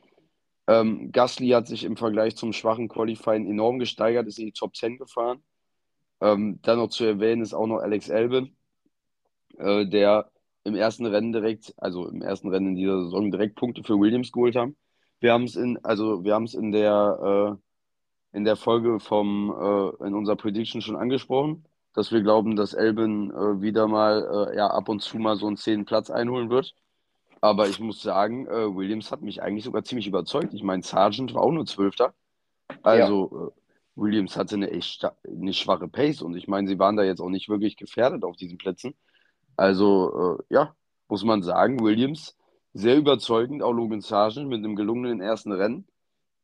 Ähm, Gasly hat sich im Vergleich zum schwachen Qualifying enorm gesteigert, ist in die Top 10 gefahren. Ähm, dann noch zu erwähnen ist auch noch Alex Albin, äh, der im ersten Rennen direkt, also im ersten Rennen in dieser Saison direkt Punkte für Williams geholt haben. Wir haben es in, also wir haben es in der äh, in der Folge vom äh, in unserer Prediction schon angesprochen, dass wir glauben, dass Albin äh, wieder mal äh, ja ab und zu mal so einen zehnten Platz einholen wird. Aber ich muss sagen, äh, Williams hat mich eigentlich sogar ziemlich überzeugt. Ich meine, Sargent war auch nur Zwölfter. Also äh, Williams hatte eine echt eine schwache Pace und ich meine, sie waren da jetzt auch nicht wirklich gefährdet auf diesen Plätzen. Also, äh, ja, muss man sagen, Williams sehr überzeugend, auch Logan Sargent mit einem gelungenen ersten Rennen.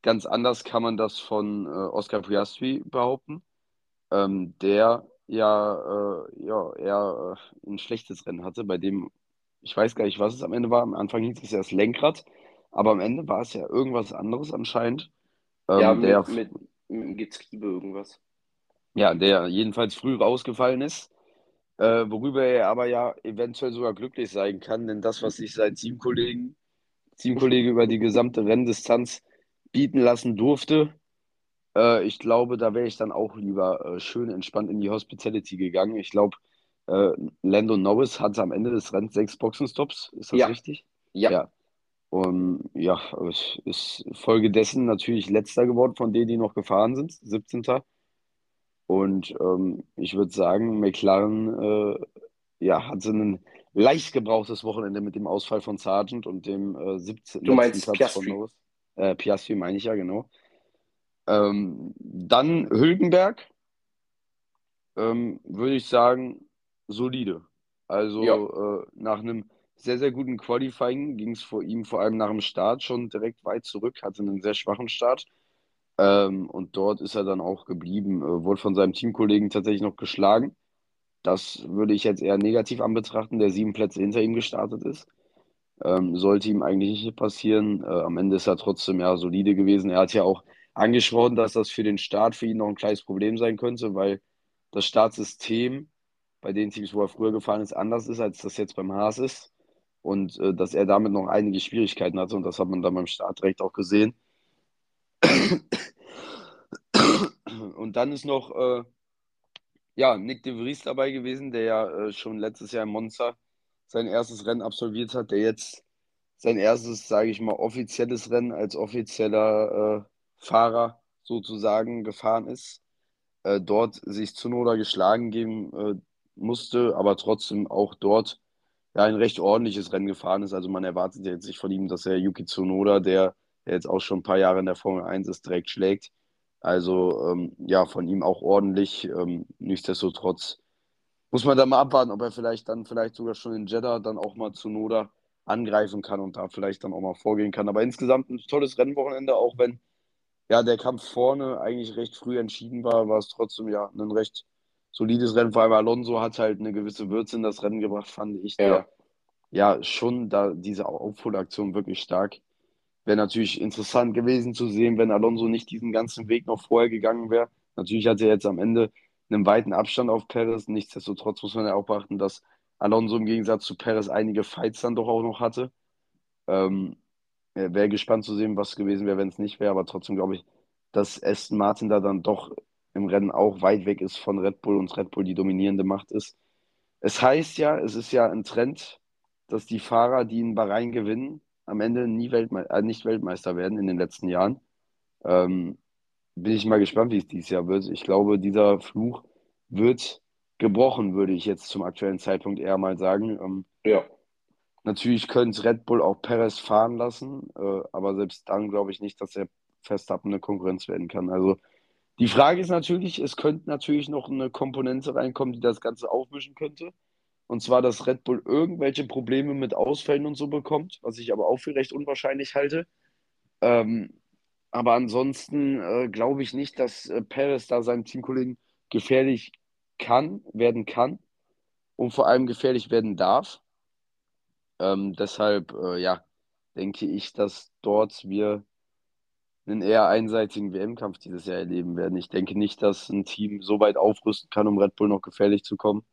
Ganz anders kann man das von äh, Oscar Piastri behaupten, ähm, der ja, äh, ja eher äh, ein schlechtes Rennen hatte, bei dem, ich weiß gar nicht, was es am Ende war. Am Anfang hieß es ja das Lenkrad, aber am Ende war es ja irgendwas anderes anscheinend. Ähm, Ja, der mit, mit, mit dem Getriebe irgendwas. Ja, der jedenfalls früh rausgefallen ist, äh, worüber er aber ja eventuell sogar glücklich sein kann, denn das, was sich sein Teamkollegen, Teamkollege über die gesamte Renndistanz bieten lassen durfte, äh, ich glaube, da wäre ich dann auch lieber äh, schön entspannt in die Hospitality gegangen. Ich glaube, äh, Lando Norris hatte am Ende des Rennens sechs Boxenstops, ist das Ja, richtig? ja, Ja. Und ja, es ist folgedessen natürlich letzter geworden von denen, die noch gefahren sind, 17. Und ähm, ich würde sagen, McLaren äh, ja, hatte ein leicht gebrauchtes Wochenende mit dem Ausfall von Sargent und dem äh, 17, du meinst Platz von Piastri. Norris. Äh, Piastri meine ich ja, genau. Ähm, dann Hülkenberg, ähm, würde ich sagen, solide. Ja, Also äh, nach einem sehr, sehr guten Qualifying ging es vor ihm vor allem nach dem Start schon direkt weit zurück, hatte einen sehr schwachen Start. Ähm, und dort ist er dann auch geblieben, äh, wurde von seinem Teamkollegen tatsächlich noch geschlagen. Das würde ich jetzt eher negativ anbetrachten, der sieben Plätze hinter ihm gestartet ist. Ähm, sollte ihm eigentlich nicht passieren. Äh, am Ende ist er trotzdem ja solide gewesen. Er hat ja auch angesprochen, dass das für den Start für ihn noch ein kleines Problem sein könnte, weil das Startsystem bei den Teams, wo er früher gefahren ist, anders ist, als das jetzt beim Haas ist. Und äh, dass er damit noch einige Schwierigkeiten hatte. Und das hat man dann beim Start direkt auch gesehen. Und dann ist noch äh, ja, Nick de Vries dabei gewesen, der ja äh, schon letztes Jahr in Monza sein erstes Rennen absolviert hat, der jetzt sein erstes, sage ich mal, offizielles Rennen als offizieller äh, Fahrer sozusagen gefahren ist. Äh, dort sich Tsunoda geschlagen geben äh, musste, aber trotzdem auch dort ja ein recht ordentliches Rennen gefahren ist. Also man erwartet jetzt nicht von ihm, dass er Yuki Tsunoda, der, der jetzt auch schon ein paar Jahre in der Formel 1 ist, direkt schlägt. Also ähm, ja, von ihm auch ordentlich. Ähm, nichtsdestotrotz muss man da mal abwarten, ob er vielleicht dann vielleicht sogar schon in Jeddah dann auch mal Tsunoda angreifen kann und da vielleicht dann auch mal vorgehen kann. Aber insgesamt ein tolles Rennwochenende, auch wenn ja der Kampf vorne eigentlich recht früh entschieden war, war es trotzdem ja ein recht solides Rennen. Vor allem Alonso hat halt eine gewisse Würze in das Rennen gebracht, fand ich, ja. der ja schon da diese Aufholaktion wirklich stark. Wäre natürlich interessant gewesen zu sehen, wenn Alonso nicht diesen ganzen Weg noch vorher gegangen wäre. Natürlich hat er jetzt am Ende einen weiten Abstand auf Perez. Nichtsdestotrotz muss man ja auch beachten, dass Alonso im Gegensatz zu Perez einige Fights dann doch auch noch hatte. Ähm, wäre gespannt zu sehen, was gewesen wäre, wenn es nicht wäre, aber trotzdem glaube ich, dass Aston Martin da dann doch im Rennen auch weit weg ist von Red Bull und Red Bull die dominierende Macht ist. Es heißt ja, es ist ja ein Trend, dass die Fahrer, die in Bahrain gewinnen, am Ende nie Weltme äh, nicht Weltmeister werden in den letzten Jahren. Ähm, bin ich mal gespannt, wie es dieses Jahr wird. Ich glaube, dieser Fluch wird gebrochen, würde ich jetzt zum aktuellen Zeitpunkt eher mal sagen. Ähm, Ja, natürlich könnte Red Bull auch Perez fahren lassen, äh, aber selbst dann glaube ich nicht, dass er Verstappen eine Konkurrenz werden kann. Also die Frage ist natürlich, es könnte natürlich noch eine Komponente reinkommen, die das Ganze aufmischen könnte. Und zwar, dass Red Bull irgendwelche Probleme mit Ausfällen und so bekommt, was ich aber auch für recht unwahrscheinlich halte. Ähm, aber ansonsten äh, glaube ich nicht, dass äh, Perez da seinem Teamkollegen gefährlich kann, werden kann und vor allem gefährlich werden darf. Ähm, deshalb, äh, ja, denke ich, dass dort wir einen eher einseitigen WM-Kampf dieses Jahr erleben werden. Ich denke nicht, dass ein Team so weit aufrüsten kann, um Red Bull noch gefährlich zu kommen.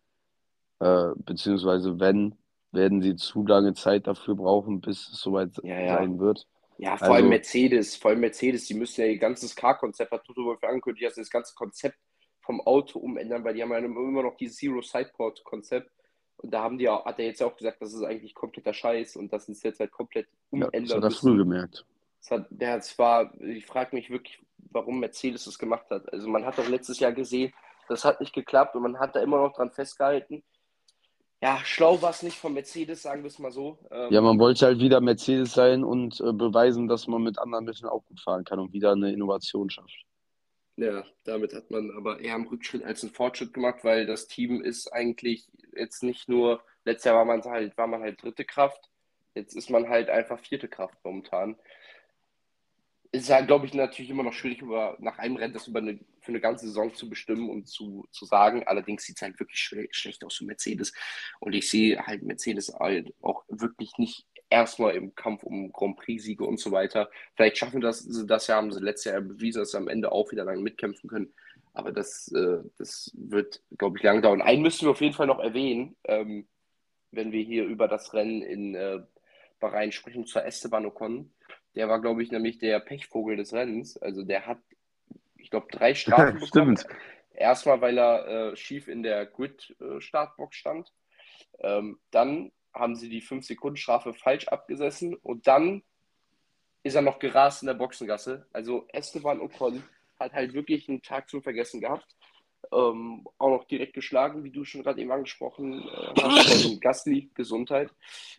Äh, beziehungsweise wenn, werden sie zu lange Zeit dafür brauchen, bis es soweit ja, ja. sein wird. Ja, vor allem Also, Mercedes, vor allem Mercedes, die müssen ja ihr ganzes Car-Konzept, hat Toto Wolff angekündigt, dass sie das ganze Konzept vom Auto umändern, weil die haben ja immer noch dieses Zero-Sideport-Konzept. Und da haben die auch, hat er jetzt auch gesagt, das ist eigentlich kompletter Scheiß und das ist jetzt halt komplett ja, das umändern hat er früh gemerkt. Hat, ja, es war, ich frage mich wirklich, warum Mercedes das gemacht hat. Also man hat doch letztes Jahr gesehen, das hat nicht geklappt und man hat da immer noch dran festgehalten. Ja, schlau war es nicht von Mercedes, sagen wir es mal so. Ja, Ähm, man wollte halt wieder Mercedes sein und äh, beweisen, dass man mit anderen Mitteln auch gut fahren kann und wieder eine Innovation schafft. Ja, damit hat man aber eher einen Rückschritt als einen Fortschritt gemacht, weil das Team ist eigentlich jetzt nicht nur, letztes Jahr war man halt, war man halt dritte Kraft, jetzt ist man halt einfach vierte Kraft momentan. Ist ja, glaube ich, natürlich immer noch schwierig, über, nach einem Rennen das über eine, für eine ganze Saison zu bestimmen und zu, zu sagen. Allerdings sieht es halt wirklich schwer, schlecht aus für Mercedes. Und ich sehe halt Mercedes halt auch wirklich nicht erstmal im Kampf um Grand Prix-Siege und so weiter. Vielleicht schaffen das, sie das ja, haben sie letztes Jahr bewiesen, dass sie am Ende auch wieder lange mitkämpfen können. Aber das, äh, das wird, glaube ich, lange dauern. Einen müssen wir auf jeden Fall noch erwähnen, ähm, wenn wir hier über das Rennen in äh, Bahrain sprechen, zur Esteban Ocon. Der war, glaube ich, nämlich der Pechvogel des Rennens. Also der hat, ich glaube, drei Strafen bekommen. Stimmt. Erstmal, weil er äh, schief in der Grid-Startbox stand. Ähm, dann haben sie die 5-Sekunden-Strafe falsch abgesessen und dann ist er noch gerast in der Boxengasse. Also Esteban Ocon hat halt wirklich einen Tag zum Vergessen gehabt. Ähm, auch noch direkt geschlagen, wie du schon gerade eben angesprochen äh, hast, von Gasly, Gesundheit.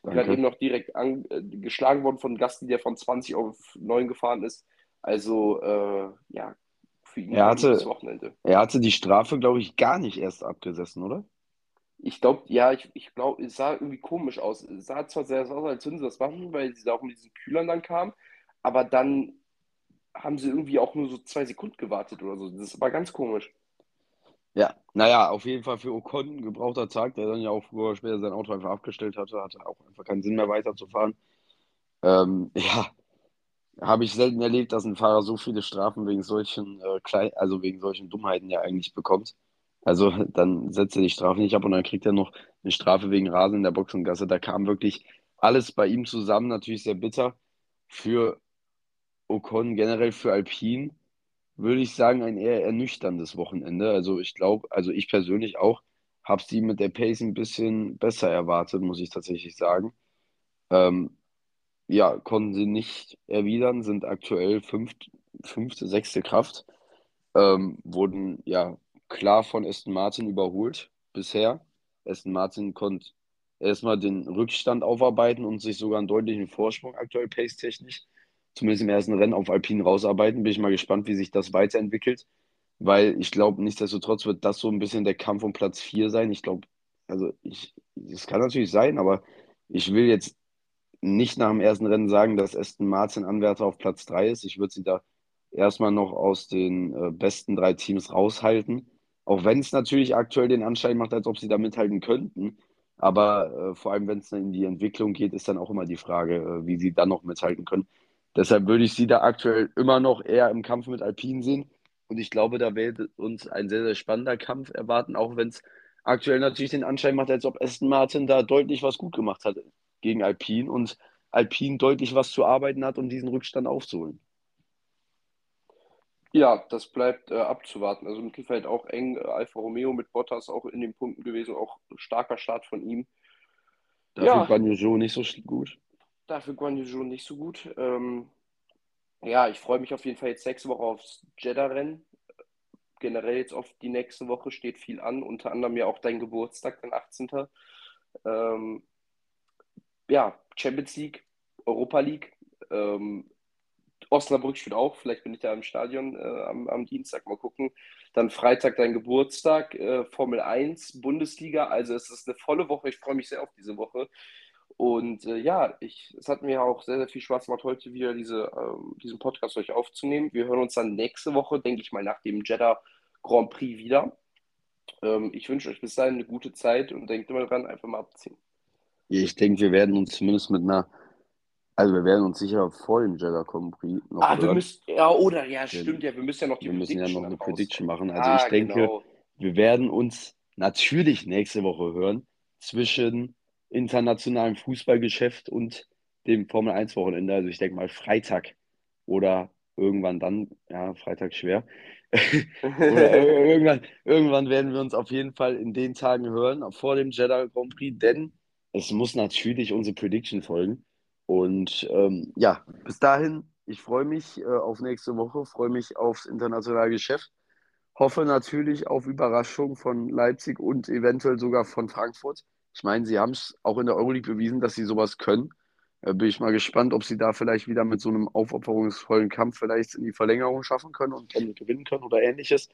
Gerade eben noch direkt an, äh, geschlagen worden von Gasly, der von 20 auf 9 gefahren ist. Also, äh, ja, für ihn Er hatte- gutes Wochenende. Er hatte die Strafe, glaube ich, gar nicht erst abgesessen, oder? Ich glaube, ja, ich, ich glaube, es sah irgendwie komisch aus. Es sah zwar sehr aus, als würden sie das machen, weil sie da auch mit diesen Kühlern dann kamen, aber dann haben sie irgendwie auch nur so zwei Sekunden gewartet oder so. Das war ganz komisch. Ja, naja, auf jeden Fall für Ocon ein gebrauchter Tag, der dann ja auch früher oder später sein Auto einfach abgestellt hatte, hatte auch einfach keinen Sinn mehr weiterzufahren. Ähm, ja, habe ich selten erlebt, dass ein Fahrer so viele Strafen wegen solchen äh, also wegen solchen Dummheiten ja eigentlich bekommt. Also dann setzt er die Strafe nicht ab und dann kriegt er noch eine Strafe wegen Rasen in der Boxengasse. Da kam wirklich alles bei ihm zusammen, natürlich sehr bitter. Für Ocon, generell für Alpine, würde ich sagen, ein eher ernüchterndes Wochenende. Also ich glaube, also ich persönlich auch, habe sie mit der Pace ein bisschen besser erwartet, muss ich tatsächlich sagen. Ähm, ja, konnten sie nicht erwidern, sind aktuell fünft, fünfte, sechste Kraft, ähm, wurden ja klar von Aston Martin überholt bisher. Aston Martin konnte erstmal den Rückstand aufarbeiten und sich sogar einen deutlichen Vorsprung aktuell pace-technisch, zumindest im ersten Rennen auf Alpine rausarbeiten. Bin ich mal gespannt, wie sich das weiterentwickelt, weil ich glaube, nichtsdestotrotz wird das so ein bisschen der Kampf um Platz 4 sein. Ich glaube, also ich, es kann natürlich sein, aber ich will jetzt nicht nach dem ersten Rennen sagen, dass Aston Martin Anwärter auf Platz 3 ist. Ich würde sie da erstmal noch aus den äh, besten drei Teams raushalten. Auch wenn es natürlich aktuell den Anschein macht, als ob sie da mithalten könnten. Aber äh, vor allem, wenn es in die Entwicklung geht, ist dann auch immer die Frage, äh, wie sie dann noch mithalten können. Deshalb würde ich sie da aktuell immer noch eher im Kampf mit Alpine sehen. Und ich glaube, da wird uns ein sehr, sehr spannender Kampf erwarten, auch wenn es aktuell natürlich den Anschein macht, als ob Aston Martin da deutlich was gut gemacht hat gegen Alpine und Alpine deutlich was zu arbeiten hat, um diesen Rückstand aufzuholen. Ja, das bleibt äh, abzuwarten. Also Mittelfeld auch eng, äh, Alfa Romeo mit Bottas auch in den Punkten gewesen, auch starker Start von ihm. Dafür Ja, Yu Zhou nicht so gut. Dafür Guan Yu nicht so gut. Ähm, ja, ich freue mich auf jeden Fall jetzt nächste Woche aufs Jeddah-Rennen. Generell jetzt auf die nächste Woche steht viel an, unter anderem ja auch dein Geburtstag, dein 18. Ähm, ja, Champions League, Europa League. Ähm, Osnabrück spielt auch, vielleicht bin ich da im Stadion äh, am, am Dienstag, mal gucken. Dann Freitag dein Geburtstag, äh, Formel 1, Bundesliga. Also es ist eine volle Woche. Ich freue mich sehr auf diese Woche. Und äh, ja, ich, es hat mir auch sehr, sehr viel Spaß gemacht, heute wieder diese, ähm, diesen Podcast euch aufzunehmen. Wir hören uns dann nächste Woche, denke ich mal, nach dem Jeddah Grand Prix wieder. Ähm, ich wünsche euch bis dahin eine gute Zeit und denkt immer dran, einfach mal abziehen. Ich denke, wir werden uns zumindest mit einer, also wir werden uns sicher vor dem Jeddah Grand Prix noch Ah, wir hören. müssen, ja, oder, ja, Wir, stimmt, ja, wir müssen ja noch die wir müssen ja Prediction noch eine. Prediction machen. Also ich Ah, denke, genau. wir werden uns natürlich nächste Woche hören zwischen internationalem Fußballgeschäft und dem Formel 1 Wochenende. Also ich denke mal Freitag oder irgendwann dann, ja, Freitag schwer. Irgendwann, irgendwann werden wir uns auf jeden Fall in den Tagen hören, vor dem Jeddah Grand Prix, denn es muss natürlich unsere Prediction folgen. Und ähm, ja, bis dahin, ich freue mich äh, auf nächste Woche, freue mich aufs internationale Geschäft, hoffe natürlich auf Überraschung von Leipzig und eventuell sogar von Frankfurt. Ich meine, sie haben es auch in der Euroleague bewiesen, dass sie sowas können. Äh, bin ich mal gespannt, ob sie da vielleicht wieder mit so einem aufopferungsvollen Kampf vielleicht in die Verlängerung schaffen können und dann gewinnen können oder ähnliches.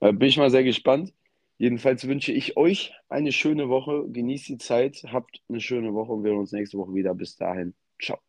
Äh, bin ich mal sehr gespannt. Jedenfalls wünsche ich euch eine schöne Woche. Genießt die Zeit, habt eine schöne Woche und wir hören uns nächste Woche wieder. Bis dahin. Ciao.